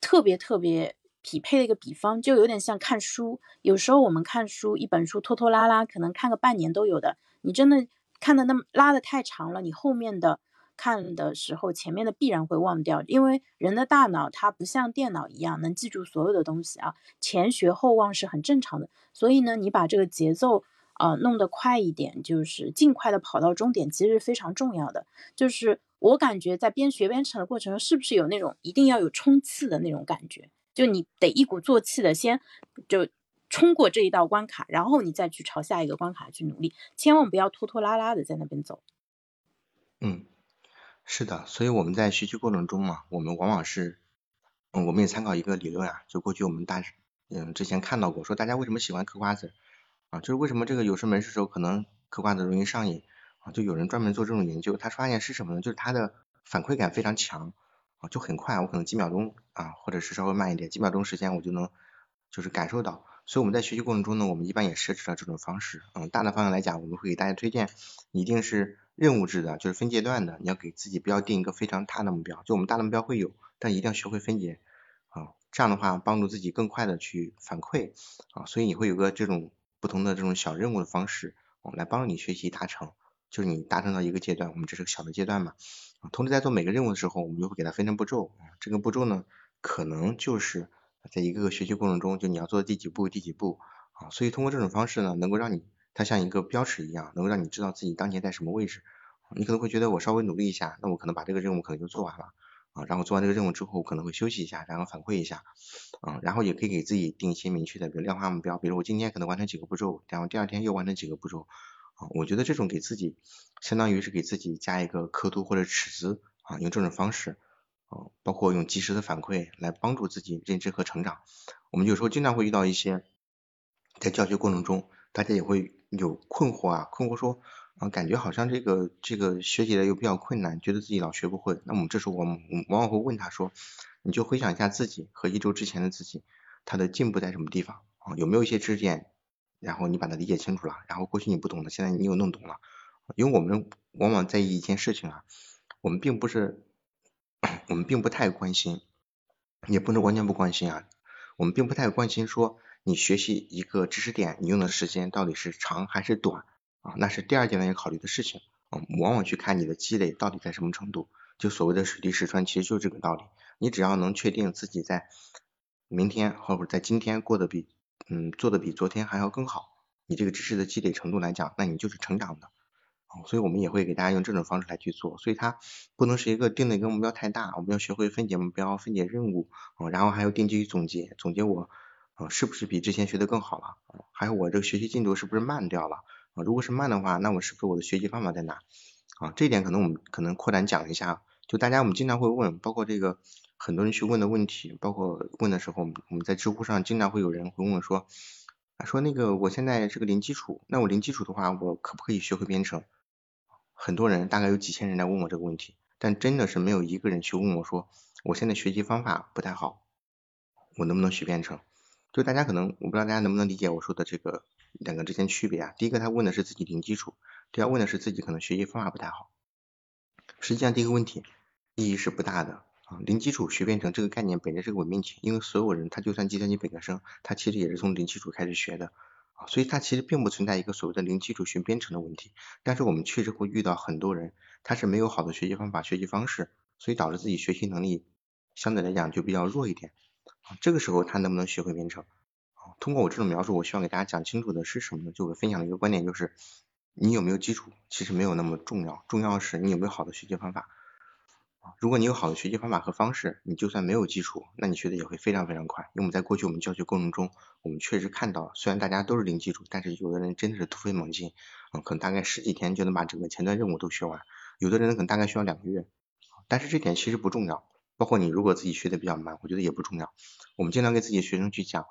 特别特别匹配的一个比方，就有点像看书。有时候我们看书，一本书拖拖拉拉，可能看个半年都有的。你真的看的那么拉的太长了，你后面的看的时候，前面的必然会忘掉。因为人的大脑它不像电脑一样能记住所有的东西啊，前学后忘是很正常的。所以呢，你把这个节奏。啊，弄得快一点，就是尽快的跑到终点，其实是非常重要的。就是我感觉在边学边程的过程中，是不是有那种一定要有冲刺的那种感觉？就你得一鼓作气的先就冲过这一道关卡，然后你再去朝下一个关卡去努力，千万不要拖拖拉拉的在那边走。嗯，是的，所以我们在学习过程中嘛，我们往往是，嗯，我们也参考一个理论啊，就过去我们大嗯之前看到过，说大家为什么喜欢嗑瓜子？啊，就是为什么这个有事没事时候可能嗑瓜子容易上瘾啊？就有人专门做这种研究，他发现是什么呢？就是他的反馈感非常强啊，就很快，我可能几秒钟啊，或者是稍微慢一点，几秒钟时间我就能就是感受到。所以我们在学习过程中呢，我们一般也设置了这种方式。嗯，大的方向来讲，我们会给大家推荐，一定是任务制的，就是分阶段的。你要给自己不要定一个非常大的目标，就我们大的目标会有，但一定要学会分解啊，这样的话帮助自己更快的去反馈啊，所以你会有个这种。不同的这种小任务的方式，我们来帮助你学习达成。就是你达成到一个阶段，我们这是个小的阶段嘛。同时在做每个任务的时候，我们就会给它分成步骤。这个步骤呢，可能就是在一个个学习过程中，就你要做第几步第几步啊。所以通过这种方式呢，能够让你它像一个标尺一样，能够让你知道自己当前在什么位置。你可能会觉得我稍微努力一下，那我可能把这个任务可能就做完了。啊，然后做完这个任务之后，可能会休息一下，然后反馈一下，嗯，然后也可以给自己定一些明确的，比如量化目标，比如我今天可能完成几个步骤，然后第二天又完成几个步骤，啊，我觉得这种给自己，相当于是给自己加一个刻度或者尺子，啊，用这种方式，啊，包括用及时的反馈来帮助自己认知和成长。我们有时候经常会遇到一些，在教学过程中，大家也会有困惑啊，困惑说。啊，感觉好像这个这个学起来又比较困难，觉得自己老学不会。那我们这时候我们往往会问他说，你就回想一下自己和一周之前的自己，他的进步在什么地方啊？有没有一些知识点然后你把它理解清楚了，然后过去你不懂的，现在你又弄懂了。因为我们往往在意一件事情啊，我们并不是，我们并不太关心，也不能完全不关心啊。我们并不太关心说你学习一个知识点，你用的时间到底是长还是短啊，那是第二阶段要考虑的事情啊。往往去看你的积累到底在什么程度，就所谓的水滴石穿，其实就是这个道理。你只要能确定自己在明天或者在今天过得比嗯做的比昨天还要更好，你这个知识的积累程度来讲，那你就是成长的。所以我们也会给大家用这种方式来去做，所以它不能是一个定的一个目标太大，我们要学会分解目标、分解任务，然后还要定期总结，总结我是不是比之前学的更好了，还有我这个学习进度是不是慢掉了，如果是慢的话，那我是不是我的学习方法在哪？啊，这一点可能我们可能扩展讲一下，就大家我们经常会问，包括这个很多人去问的问题，包括问的时候，我们在知乎上经常会有人会问说，说那个我现在是个零基础，那我零基础的话，我可不可以学会编程？很多人大概有几千人来问我这个问题，但真的是没有一个人去问我说，我现在学习方法不太好，我能不能学编程？就大家可能我不知道大家能不能理解我说的这个两个之间区别啊？第一个他问的是自己零基础，第二问的是自己可能学习方法不太好。实际上第一个问题意义是不大的啊，零基础学编程这个概念本身是个伪命题，因为所有人他就算计算机本科生，他其实也是从零基础开始学的。所以它其实并不存在一个所谓的零基础学编程的问题，但是我们确实会遇到很多人，他是没有好的学习方法、学习方式，所以导致自己学习能力相对来讲就比较弱一点。这个时候他能不能学会编程？通过我这种描述，我希望给大家讲清楚的是什么呢？就我分享的一个观点就是，你有没有基础其实没有那么重要，重要是你有没有好的学习方法。如果你有好的学习方法和方式，你就算没有基础，那你学的也会非常非常快。因为我们在过去我们教学过程中，我们确实看到，虽然大家都是零基础，但是有的人真的是突飞猛进，嗯，可能大概十几天就能把整个前端任务都学完，有的人可能大概需要两个月。但是这点其实不重要，包括你如果自己学的比较慢，我觉得也不重要。我们经常给自己的学生去讲，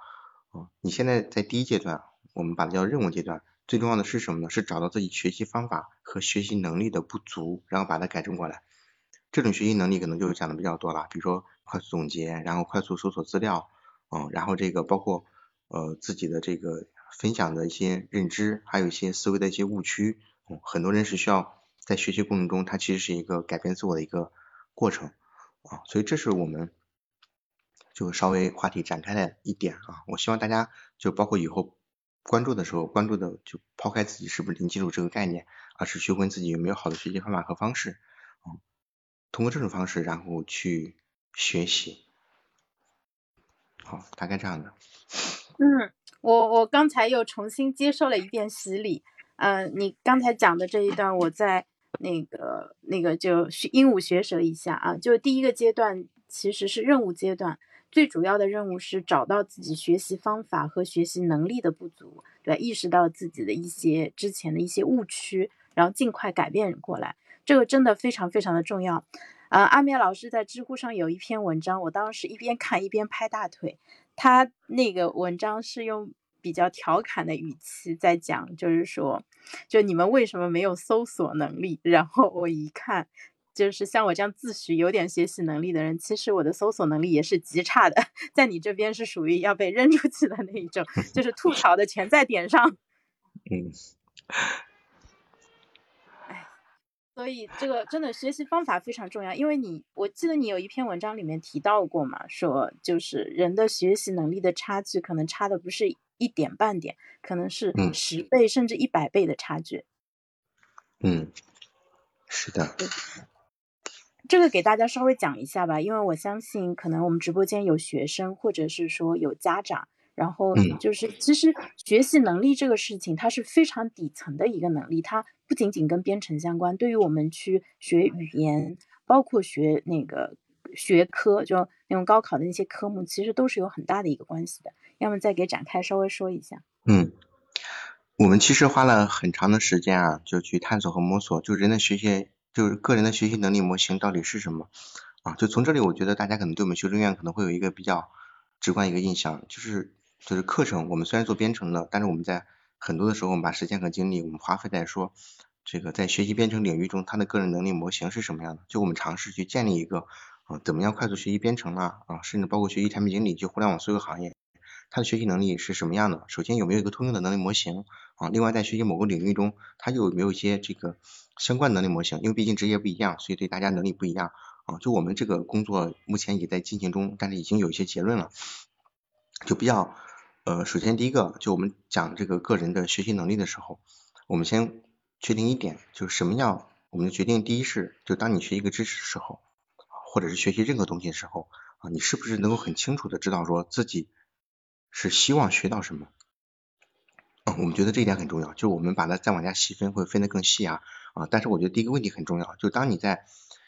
你现在在第一阶段，我们把它叫任务阶段，最重要的是什么呢？是找到自己学习方法和学习能力的不足，然后把它改正过来。这种学习能力可能就讲的比较多了，比如说快速总结，然后快速搜索资料，嗯，然后这个包括呃自己的这个分享的一些认知，还有一些思维的一些误区，嗯，很多人是需要在学习过程中，它其实是一个改变自我的一个过程，啊，所以这是我们就稍微话题展开了一点啊，我希望大家就包括以后关注的时候，关注的就抛开自己是不是零基础这个概念，而是去问自己有没有好的学习方法和方式。通过这种方式，然后去学习，好，大概这样的。嗯，我我刚才又重新接受了一遍洗礼。嗯，你刚才讲的这一段，我在那个那个就鹦鹉学舌一下啊。就第一个阶段其实是任务阶段，最主要的任务是找到自己学习方法和学习能力的不足，对，意识到自己的一些之前的一些误区，然后尽快改变过来。这个真的非常非常的重要，呃，阿面老师在知乎上有一篇文章，我当时一边看一边拍大腿。他那个文章是用比较调侃的语气在讲，就是说，就你们为什么没有搜索能力？然后我一看，就是像我这样自诩有点学习能力的人，其实我的搜索能力也是极差的，在你这边是属于要被扔出去的那一种，就是吐槽的全在点上。嗯。所以这个真的学习方法非常重要，因为你我记得你有一篇文章里面提到过嘛，说就是人的学习能力的差距可能差的不是一点半点，可能是十倍甚至一百倍的差距。嗯，是的。这个给大家稍微讲一下吧，因为我相信可能我们直播间有学生或者是说有家长。然后就是，其实学习能力这个事情，它是非常底层的一个能力，它不仅仅跟编程相关，对于我们去学语言，包括学那个学科，就那种高考的那些科目，其实都是有很大的一个关系的。要么再给展开稍微说一下。嗯，我们其实花了很长的时间啊，就去探索和摸索，就人的学习，就是个人的学习能力模型到底是什么啊？就从这里，我觉得大家可能对我们修正院可能会有一个比较直观一个印象，就是。就是课程，我们虽然做编程的，但是我们在很多的时候，我们把时间和精力，我们花费在说这个在学习编程领域中，他的个人能力模型是什么样的？就我们尝试去建立一个啊，怎么样快速学习编程啊，啊，甚至包括学习产品经理，就互联网所有行业，他的学习能力是什么样的？首先有没有一个通用的能力模型啊？另外在学习某个领域中，他有没有一些这个相关能力模型？因为毕竟职业不一样，所以对大家能力不一样啊。就我们这个工作目前也在进行中，但是已经有一些结论了，就比较呃，首先第一个，就我们讲这个个人的学习能力的时候，我们先确定一点，就是什么样，我们决定第一是，就当你学一个知识的时候，或者是学习任何东西的时候。啊，你是不是能够很清楚的知道说自己是希望学到什么？我们觉得这一点很重要，就是我们把它再往下细分，会分得更细啊啊。但是我觉得第一个问题很重要，就当你在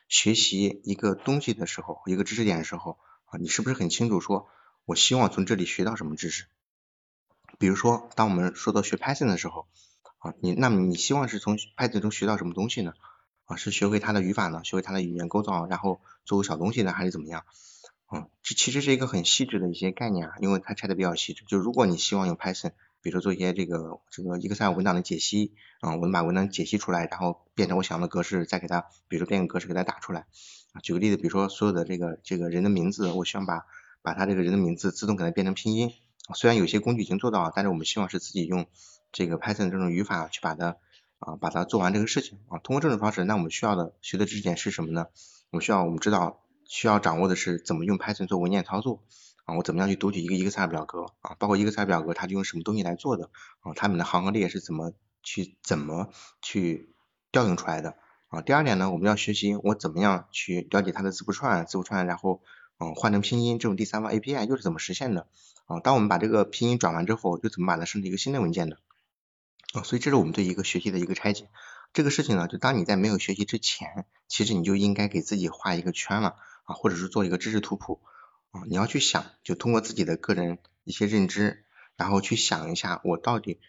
学习一个东西的时候，一个知识点的时候啊，你是不是很清楚说，我希望从这里学到什么知识？比如说，当我们说到学 Python 的时候啊，你那么你希望是从 Python 中学到什么东西呢？啊，是学会它的语法呢？学会它的语言构造，然后做个小东西呢，还是怎么样？嗯，这其实是一个很细致的一些概念啊，因为它拆的比较细致。就如果你希望用 Python，比如说做一些这个这个 Excel 文档的解析啊，我们把文档解析出来，然后变成我想要的格式，再给它，比如说变个格式给它打出来啊。举个例子，比如说所有的这个这个人的名字，我希望把把他这个人的名字自动给它变成拼音。虽然有些工具已经做到了，但是我们希望是自己用这个 Python 这种语法去把它啊把它做完这个事情啊。通过这种方式，那我们需要的学的知识点是什么呢？我们需要我们知道。需要掌握的是怎么用 Python 做文件操作啊，我怎么样去读取一个 Excel 表格啊，包括 Excel 表格它是用什么东西来做的啊，它们的行和列是怎么去怎么去调用出来的啊。第二点呢，我们要学习我怎么样去了解它的字符串，字符串然后嗯换成拼音这种第三方 API 又是怎么实现的啊？当我们把这个拼音转完之后，又怎么把它生成一个新的文件的啊？所以这是我们对一个学习的一个拆解。这个事情呢，就当你在没有学习之前，其实你就应该给自己画一个圈了。啊，或者是做一个知识图谱啊，你要去想，就通过自己的个人一些认知，然后去想一下，我到底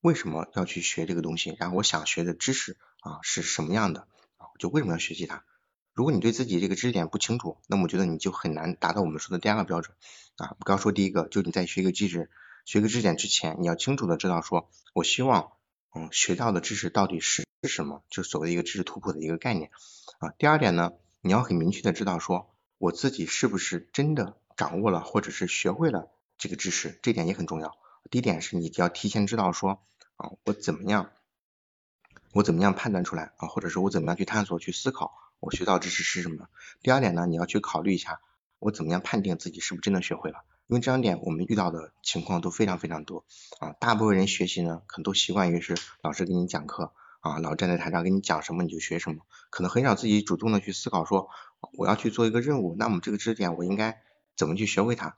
为什么要去学这个东西，然后我想学的知识啊是什么样的啊，就为什么要学习它？如果你对自己这个知识点不清楚，那么我觉得你就很难达到我们说的第二个标准啊。刚说第一个，就你在学一个知识、学个知识点之前，你要清楚的知道说，我希望嗯学到的知识到底是是什么，就所谓一个知识图谱的一个概念啊。第二点呢？你要很明确的知道说，我自己是不是真的掌握了或者是学会了这个知识，这点也很重要。第一点是你要提前知道说，啊，我怎么样，我怎么样判断出来啊，或者是我怎么样去探索去思考我学到知识是什么。第二点呢，你要去考虑一下，我怎么样判定自己是不是真的学会了。因为这两点我们遇到的情况都非常非常多啊，大部分人学习呢，可能都习惯于是老师给你讲课。啊，老站在台上给你讲什么你就学什么，可能很少自己主动的去思考说我要去做一个任务，那么这个知识点我应该怎么去学会它？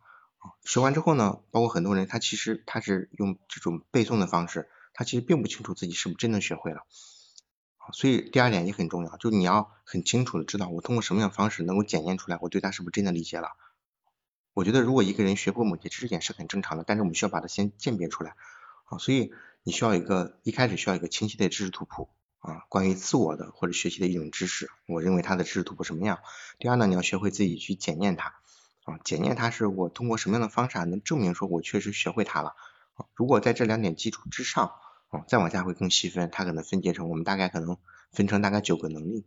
学完之后呢，包括很多人他其实他是用这种背诵的方式，他其实并不清楚自己是不是真的学会了。啊，所以第二点也很重要，就你要很清楚的知道我通过什么样的方式能够检验出来我对他是不是真的理解了。我觉得如果一个人学过某些知识点是很正常的，但是我们需要把它先鉴别出来。啊，所以。你需要一个一开始需要一个清晰的知识图谱啊，关于自我的或者学习的一种知识，我认为它的知识图谱什么样。第二呢，你要学会自己去检验它啊，检验它是我通过什么样的方式能证明说我确实学会它了啊。如果在这两点基础之上啊，再往下会更细分，它可能分解成我们大概可能分成大概九个能力。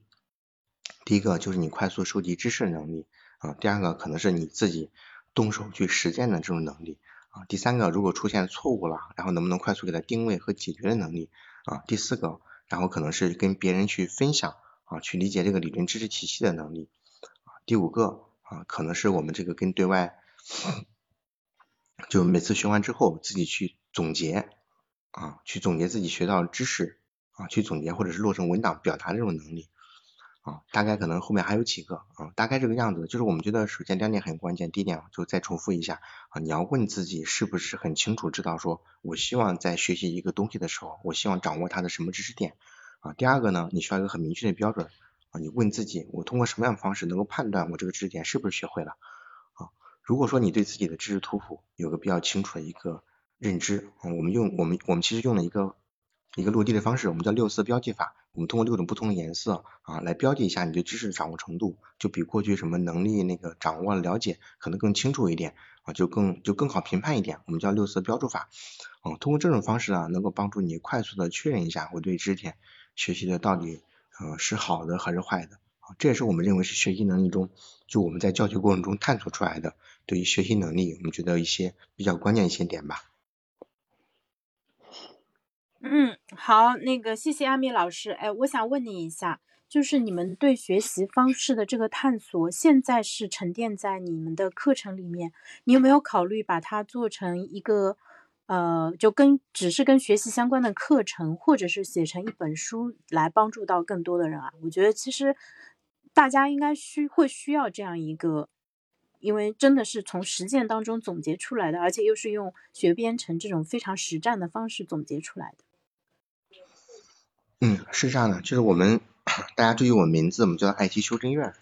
第一个就是你快速收集知识的能力啊，第二个可能是你自己动手去实践的这种能力。啊第三个，如果出现错误了，然后能不能快速给它定位和解决的能力啊？第四个，然后可能是跟别人去分享啊，去理解这个理论知识体系的能力啊。第五个啊，可能是我们这个跟对外，就每次学完之后自己去总结啊，去总结自己学到的知识啊，去总结或者是落成文档表达这种能力。啊，大概可能后面还有几个啊，大概这个样子，就是我们觉得首先两点很关键，第一点就再重复一下啊，你要问自己是不是很清楚知道说，我希望在学习一个东西的时候，我希望掌握它的什么知识点啊。第二个呢，你需要一个很明确的标准啊，你问自己，我通过什么样的方式能够判断我这个知识点是不是学会了啊？如果说你对自己的知识图谱有个比较清楚的一个认知啊，我们用我们我们其实用了一个。一个落地的方式，我们叫六色标记法。我们通过六种不同的颜色啊，来标记一下你对知识的掌握程度，就比过去什么能力那个掌握了解可能更清楚一点啊，就更就更好评判一点。我们叫六色标注法。嗯，通过这种方式啊，能够帮助你快速的确认一下我对知识点学习的到底呃是好的还是坏的这也是我们认为是学习能力中，就我们在教学过程中探索出来的对于学习能力，我们觉得一些比较关键一些点吧。嗯，好，那个谢谢阿米老师。哎，我想问你一下，就是你们对学习方式的这个探索，现在是沉淀在你们的课程里面，你有没有考虑把它做成一个，呃，就跟只是跟学习相关的课程，或者是写成一本书来帮助到更多的人啊？我觉得其实大家应该需会需要这样一个。因为真的是从实践当中总结出来的，而且又是用学编程这种非常实战的方式总结出来的。嗯，是这样的，就是我们 大家注意我名字，我们叫爱奇艺修真院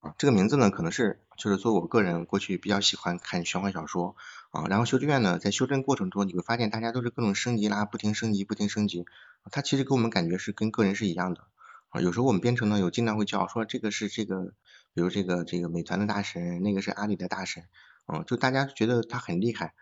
啊。这个名字呢，可能是就是说我个人过去比较喜欢看玄幻小说啊，然后修真院呢，在修真过程中你会发现大家都是各种升级啦，不停升级，不停升级。它其实给我们感觉是跟个人是一样的啊。有时候我们编程呢，有经常会叫说这个是这个。比如这个这个美团的大神，那个是阿里的大神，嗯，就大家觉得他很厉害，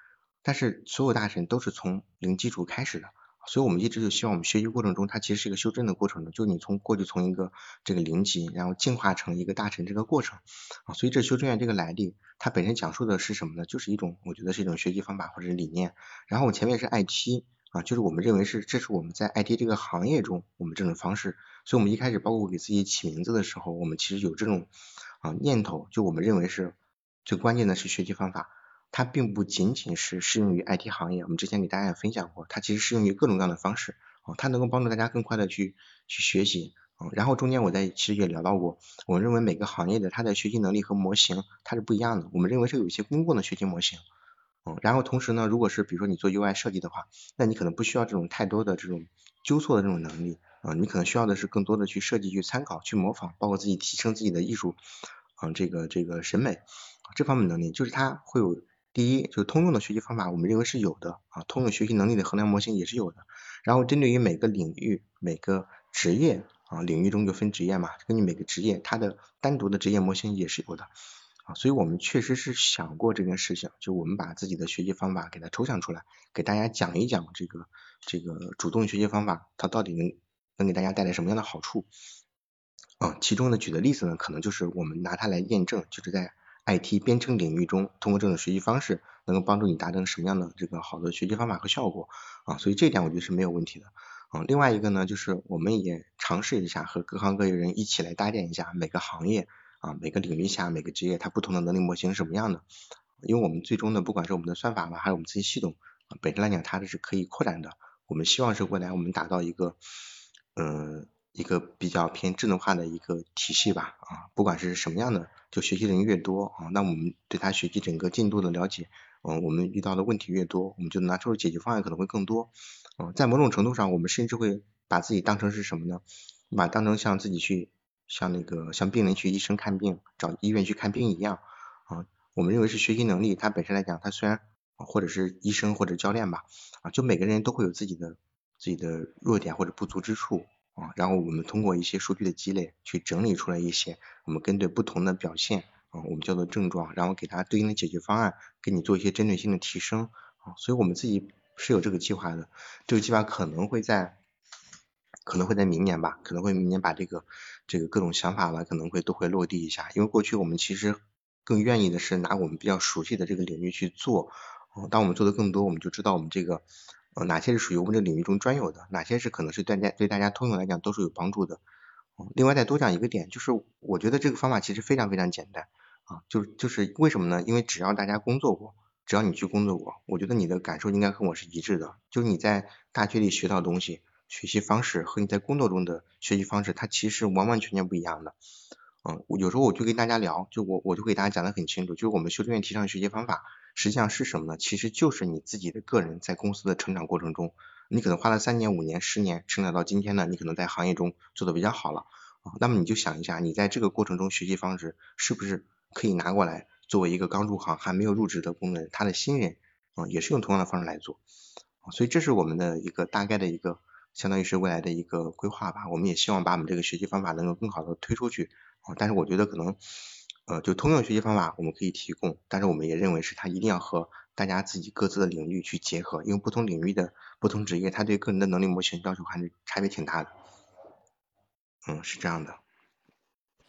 但是所有大神都是从零基础开始的，所以我们一直就希望我们学习过程中，它其实是一个修正的过程的，就你从过去从一个这个零级，然后进化成一个大成这个过程，啊，所以这修正院这个来历，它本身讲述的是什么呢？就是一种我觉得是一种学习方法或者是理念，然后我前面是 IT。啊，就是我们认为是，这是我们在 IT 这个行业中我们这种方式，所以我们一开始包括给自己起名字的时候，我们其实有这种啊念头，就我们认为是最关键的是学习方法，它并不仅仅是适用于 IT 行业，我们之前给大家也分享过，它其实适用于各种各样的方式，啊，它能够帮助大家更快的去去学习，啊，然后中间我在其实也聊到过，我认为每个行业的它的学习能力和模型它是不一样的，我们认为是有一些公共的学习模型。嗯，然后同时呢，如果是比如说你做 UI 设计的话，那你可能不需要这种太多的这种纠错的这种能力啊，你可能需要的是更多的去设计、去参考、去模仿，包括自己提升自己的艺术啊这个这个审美这方面能力，就是它会有第一就是通用的学习方法，我们认为是有的啊，通用学习能力的衡量模型也是有的。然后针对于每个领域、每个职业啊，领域中就分职业嘛，根据每个职业它的单独的职业模型也是有的啊。所以我们确实是想过这件事情，就我们把自己的学习方法给它抽象出来，给大家讲一讲这个这个主动学习方法，它到底能能给大家带来什么样的好处啊？其中的举的例子呢，可能就是我们拿它来验证，就是在 IT 编程领域中，通过这种学习方式，能够帮助你达成什么样的这个好的学习方法和效果啊？所以这点我觉得是没有问题的啊。另外一个呢，就是我们也尝试一下和各行各业人一起来搭建一下每个行业。啊，每个领域下每个职业它不同的能力模型是什么样的？因为我们最终的不管是我们的算法吧，还是我们自己系统，本身来讲它是可以扩展的。我们希望是未来我们达到一个，嗯，一个比较偏智能化的一个体系吧。啊，不管是什么样的，就学习人越多啊，那我们对他学习整个进度的了解，嗯，我们遇到的问题越多，我们就拿出的解决方案可能会更多。嗯，在某种程度上，我们甚至会把自己当成是什么呢？把当成像自己去。像那个像病人去医生看病，找医院去看病一样啊，我们认为是学习能力，它本身来讲，它虽然或者是医生或者教练吧啊，就每个人都会有自己的自己的弱点或者不足之处啊，然后我们通过一些数据的积累，去整理出来一些，我们针对不同的表现啊，我们叫做症状，然后给它对应的解决方案，给你做一些针对性的提升啊，所以我们自己是有这个计划的，这个计划可能会在。可能会在明年吧，可能会明年把这个这个各种想法吧，可能会都会落地一下。因为过去我们其实更愿意的是拿我们比较熟悉的这个领域去做，当我们做的更多，我们就知道我们这个哪些是属于我们这领域中专有的，哪些是可能是对大家对大家通用来讲都是有帮助的。另外再多讲一个点，就是我觉得这个方法其实非常非常简单啊，就就是为什么呢？因为只要大家工作过，只要你去工作过，我觉得你的感受应该和我是一致的，就是你在大学里学到东西。学习方式和你在工作中的学习方式，它其实完完全全不一样的。嗯，有时候我就跟大家聊，就我我就给大家讲的很清楚，就是我们修正院提倡学习方法，实际上是什么呢？其实就是你自己的个人在公司的成长过程中，你可能花了三年、五年、十年，成长到今天呢，你可能在行业中做的比较好了。啊，那么你就想一下，你在这个过程中学习方式是不是可以拿过来作为一个刚入行还没有入职的工人，他的新人啊，也是用同样的方式来做。啊所以这是我们的一个大概的一个。相当于是未来的一个规划吧，我们也希望把我们这个学习方法能够更好的推出去啊。但是我觉得可能呃就通用学习方法我们可以提供，但是我们也认为是它一定要和大家自己各自的领域去结合，因为不同领域的不同职业，它对个人的能力模型要求还是差别挺大的。嗯，是这样的。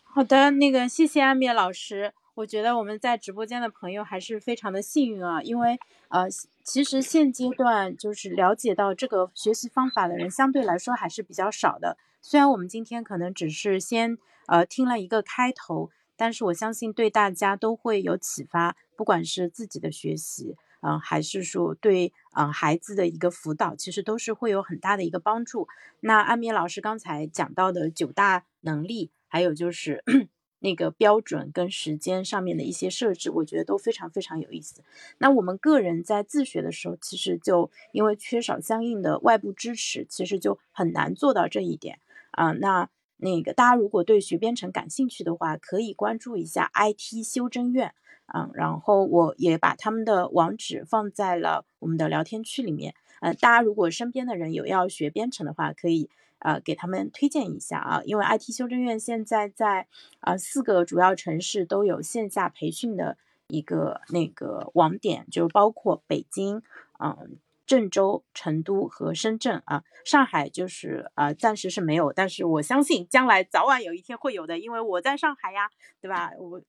好的，那个谢谢安米老师。我觉得我们在直播间的朋友还是非常的幸运啊，因为呃，其实现阶段就是了解到这个学习方法的人相对来说还是比较少的。虽然我们今天可能只是先呃听了一个开头，但是我相信对大家都会有启发，不管是自己的学习，嗯，还是说对嗯孩子的一个辅导，其实都是会有很大的一个帮助。那安米老师刚才讲到的九大能力，还有就是。那个标准跟时间上面的一些设置，我觉得都非常非常有意思。那我们个人在自学的时候，其实就因为缺少相应的外部支持，其实就很难做到这一点啊。那那个大家如果对学编程感兴趣的话，可以关注一下 IT 修真院啊。然后我也把他们的网址放在了我们的聊天区里面。嗯，大家如果身边的人有要学编程的话，可以。呃，给他们推荐一下啊，因为 IT 修真院现在在啊四个主要城市都有线下培训的一个那个网点，就包括北京、嗯郑州、成都和深圳啊，上海就是呃暂时是没有，但是我相信将来早晚有一天会有的，因为我在上海呀，对吧？我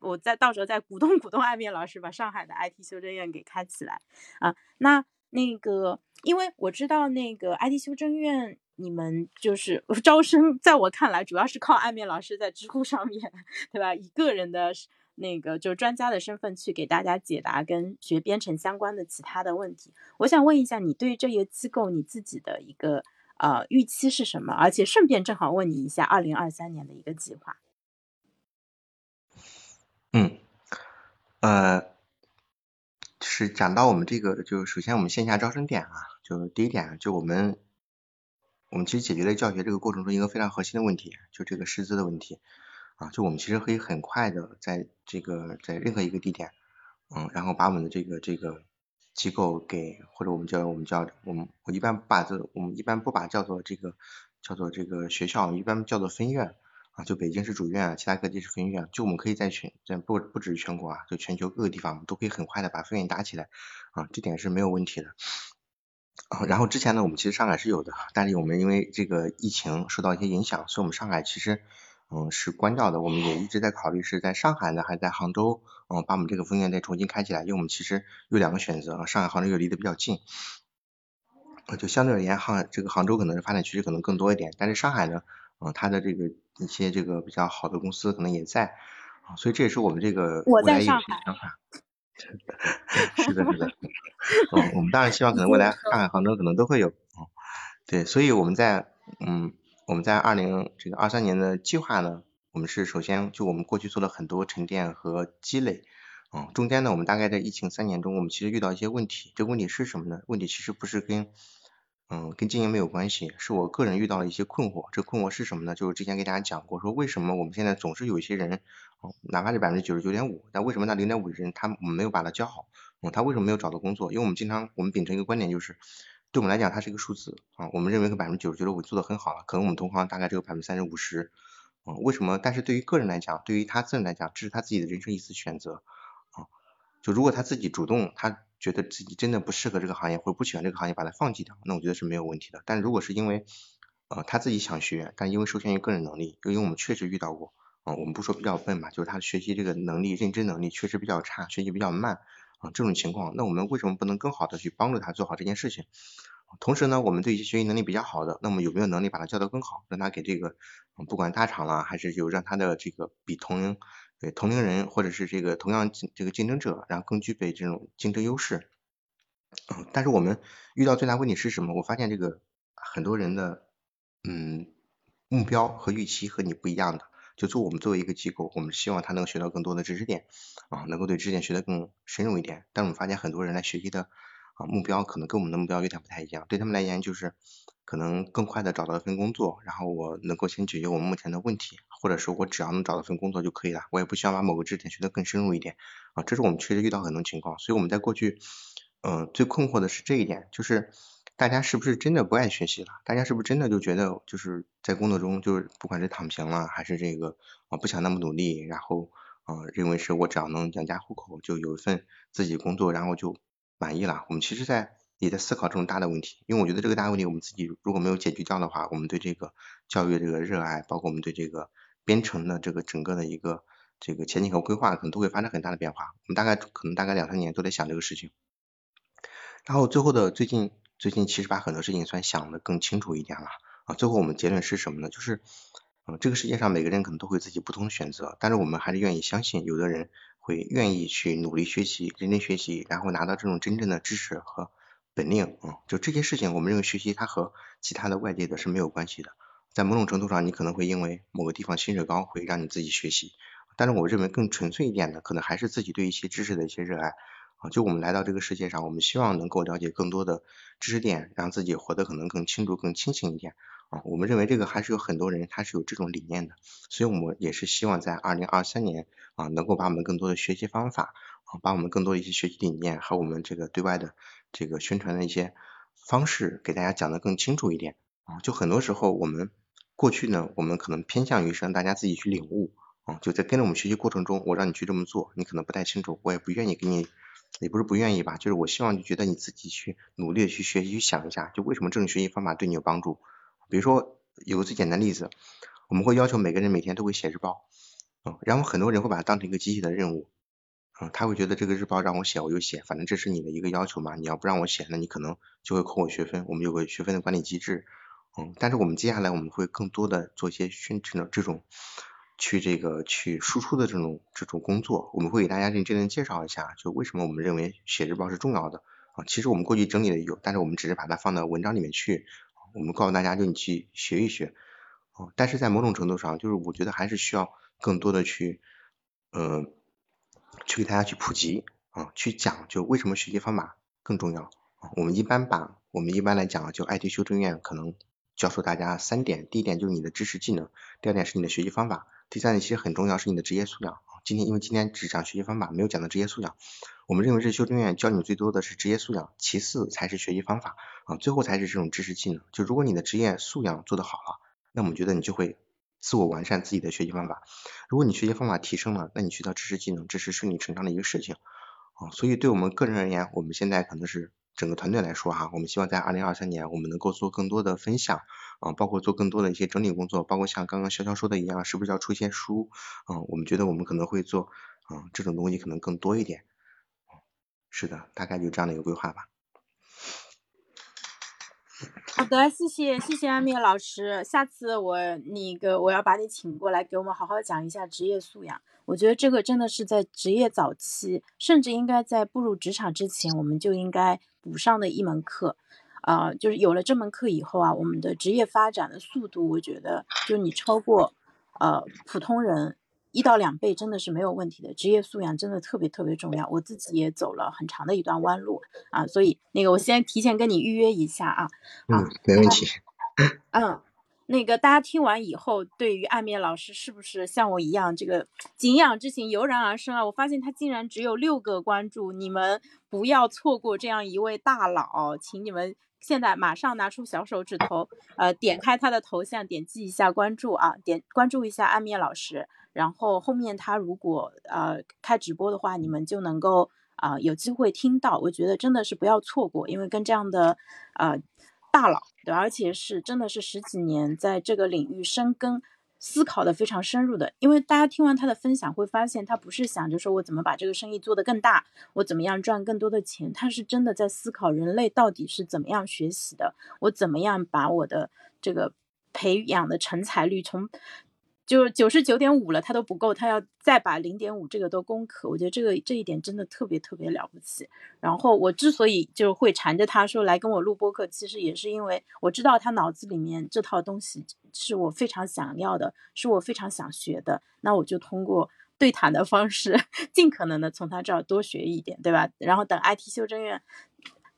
我在到时候再鼓动鼓动艾面老师把上海的 IT 修正院给开起来啊。那那个，因为我知道那个 IT 修正院。你们就是招生，在我看来，主要是靠暗面老师在知乎上面，对吧？以个人的那个就专家的身份去给大家解答跟学编程相关的其他的问题。我想问一下，你对这个机构你自己的一个呃预期是什么？而且顺便正好问你一下，二零二三年的一个计划。嗯，呃，是讲到我们这个，就是首先我们线下招生点啊，就第一点，就我们。我们其实解决了教学这个过程中一个非常核心的问题，就这个师资的问题啊，就我们其实可以很快的在这个在任何一个地点，嗯，然后把我们的这个这个机构给或者我们叫我们叫我们我一般把这我们一般不把叫做这个叫做这个学校，一般叫做分院啊，就北京是主院，其他各地是分院，就我们可以在全在不不止全国啊，就全球各个地方，我们都可以很快的把分院打起来啊，这点是没有问题的。啊，然后之前呢，我们其实上海是有的，但是我们因为这个疫情受到一些影响，所以我们上海其实嗯是关掉的。我们也一直在考虑是在上海呢，还是在杭州，嗯，把我们这个分店再重新开起来。因为我们其实有两个选择，上海、杭州又离得比较近，就相对而言，杭这个杭州可能是发展趋势可能更多一点，但是上海呢，嗯，它的这个一些这个比较好的公司可能也在，啊，所以这也是我们这个我在上海。是的，是的，嗯，我们当然希望可能未来上海、杭州可能都会有，嗯，对，所以我们在，嗯，我们在二零这个二三年的计划呢，我们是首先就我们过去做了很多沉淀和积累，嗯，中间呢，我们大概在疫情三年中，我们其实遇到一些问题，这个问题是什么呢？问题其实不是跟。嗯，跟经营没有关系，是我个人遇到了一些困惑。这困惑是什么呢？就是之前给大家讲过，说为什么我们现在总是有一些人，哦，哪怕是百分之九十九点五，但为什么那零点五的人他没有把他教好？嗯，他为什么没有找到工作？因为我们经常我们秉承一个观点，就是对我们来讲，它是一个数字啊，我们认为百分之九十九点五做的很好了，可能我们同行大概只有百分之三十五十。啊，为什么？但是对于个人来讲，对于他自人来讲，这是他自己的人生一次选择啊。就如果他自己主动，他。觉得自己真的不适合这个行业或者不喜欢这个行业，把它放弃掉，那我觉得是没有问题的。但如果是因为呃他自己想学，但因为受限于个人能力，因为我们确实遇到过啊，我们不说比较笨吧，就是他学习这个能力、认知能力确实比较差，学习比较慢啊这种情况，那我们为什么不能更好的去帮助他做好这件事情？同时呢，我们对一些学习能力比较好的，那么有没有能力把他教得更好，让他给这个不管大厂了，还是有让他的这个比同龄对同龄人或者是这个同样这个竞争者，然后更具备这种竞争优势。嗯，但是我们遇到最大问题是什么？我发现这个很多人的嗯目标和预期和你不一样的。就做我们作为一个机构，我们希望他能学到更多的知识点啊，能够对知识点学得更深入一点。但我们发现很多人来学习的啊目标可能跟我们的目标有点不太一样。对他们来言就是。可能更快的找到一份工作，然后我能够先解决我们目前的问题，或者是我只要能找到份工作就可以了，我也不需要把某个知识点学得更深入一点啊，这是我们确实遇到很多情况，所以我们在过去，嗯，最困惑的是这一点，就是大家是不是真的不爱学习了？大家是不是真的就觉得就是在工作中就是不管是躺平了，还是这个啊不想那么努力，然后啊认为是我只要能养家糊口就有一份自己工作，然后就满意了？我们其实，在也在思考这种大的问题，因为我觉得这个大问题我们自己如果没有解决掉的话，我们对这个教育这个热爱，包括我们对这个编程的这个整个的一个这个前景和规划，可能都会发生很大的变化。我们大概可能大概两三年都在想这个事情。然后最后的最近最近其实把很多事情算想的更清楚一点了啊。最后我们结论是什么呢？就是嗯，这个世界上每个人可能都会自己不同的选择，但是我们还是愿意相信，有的人会愿意去努力学习、认真学习，然后拿到这种真正的知识和本领啊。就这些事情，我们认为学习它和其他的外界的是没有关系的。在某种程度上，你可能会因为某个地方薪水高，会让你自己学习，但是我认为更纯粹一点的，可能还是自己对一些知识的一些热爱。啊，就我们来到这个世界上，我们希望能够了解更多的知识点，让自己活得可能更清楚、更清醒一点。啊，我们认为这个还是有很多人他是有这种理念的，所以我们也是希望在二零二三年啊，能够把我们更多的学习方法啊，把我们更多一些学习理念和我们这个对外的这个宣传的一些方式给大家讲得更清楚一点。啊，就很多时候我们过去呢，我们可能偏向于是让大家自己去领悟。啊，就在跟着我们学习过程中，我让你去这么做，你可能不太清楚，我也不愿意给你。也不是不愿意吧，就是我希望就觉得你自己去努力的去学习，去想一下，就为什么这种学习方法对你有帮助。比如说有个最简单的例子，我们会要求每个人每天都会写日报，嗯，然后很多人会把它当成一个机器的任务，嗯，他会觉得这个日报让我写我就写，反正这是你的一个要求嘛，你要不让我写，那你可能就会扣我学分。我们有个学分的管理机制，嗯，但是我们接下来我们会更多的做一些宣传的这种。去这个去输出的这种这种工作，我们会给大家认真的介绍一下，就为什么我们认为写日报是重要的啊。其实我们过去整理的有，但是我们只是把它放到文章里面去。我们告诉大家，就你去学一学。哦，但是在某种程度上，就是我觉得还是需要更多的去，呃，去给大家去普及啊，去讲就为什么学习方法更重要。我们一般把我们一般来讲，就 IT 修正院可能教授大家三点，第一点就是你的知识技能，第二点是你的学习方法。第三点其实很重要，是你的职业素养。今天因为今天只讲学习方法，没有讲到职业素养。我们认为这修正院教你最多的是职业素养，其次才是学习方法啊，最后才是这种知识技能。就如果你的职业素养做得好了，那我们觉得你就会自我完善自己的学习方法。如果你学习方法提升了，那你学到知识技能，这是顺理成章的一个事情啊。所以对我们个人而言，我们现在可能是。整个团队来说哈，我们希望在二零二三年，我们能够做更多的分享啊，包括做更多的一些整理工作，包括像刚刚潇潇说的一样，是不是要出一些书啊？我们觉得我们可能会做啊，这种东西可能更多一点。是的，大概就这样的一个规划吧。好的，谢谢谢谢阿米老师，下次我那个我要把你请过来，给我们好好讲一下职业素养。我觉得这个真的是在职业早期，甚至应该在步入职场之前，我们就应该补上的一门课。啊，就是有了这门课以后啊，我们的职业发展的速度，我觉得就你超过呃普通人一到两倍，真的是没有问题的。职业素养真的特别特别重要，我自己也走了很长的一段弯路啊，所以那个我先提前跟你预约一下啊。嗯，没问题。嗯。那个大家听完以后，对于暗面老师是不是像我一样，这个敬仰之情油然而生啊？我发现他竟然只有六个关注，你们不要错过这样一位大佬，请你们现在马上拿出小手指头，呃，点开他的头像，点击一下关注啊，点关注一下阿面老师，然后后面他如果呃开直播的话，你们就能够啊有机会听到。我觉得真的是不要错过，因为跟这样的呃。大佬对，而且是真的是十几年在这个领域深耕、思考的非常深入的。因为大家听完他的分享，会发现他不是想着说我怎么把这个生意做得更大，我怎么样赚更多的钱，他是真的在思考人类到底是怎么样学习的，我怎么样把我的这个培养的成才率从。就九十九点五了，他都不够，他要再把零点五这个都攻克。我觉得这个这一点真的特别特别了不起。然后我之所以就会缠着他说来跟我录播课，其实也是因为我知道他脑子里面这套东西是我非常想要的，是我非常想学的。那我就通过对谈的方式，尽可能的从他这儿多学一点，对吧？然后等 IT 修正院。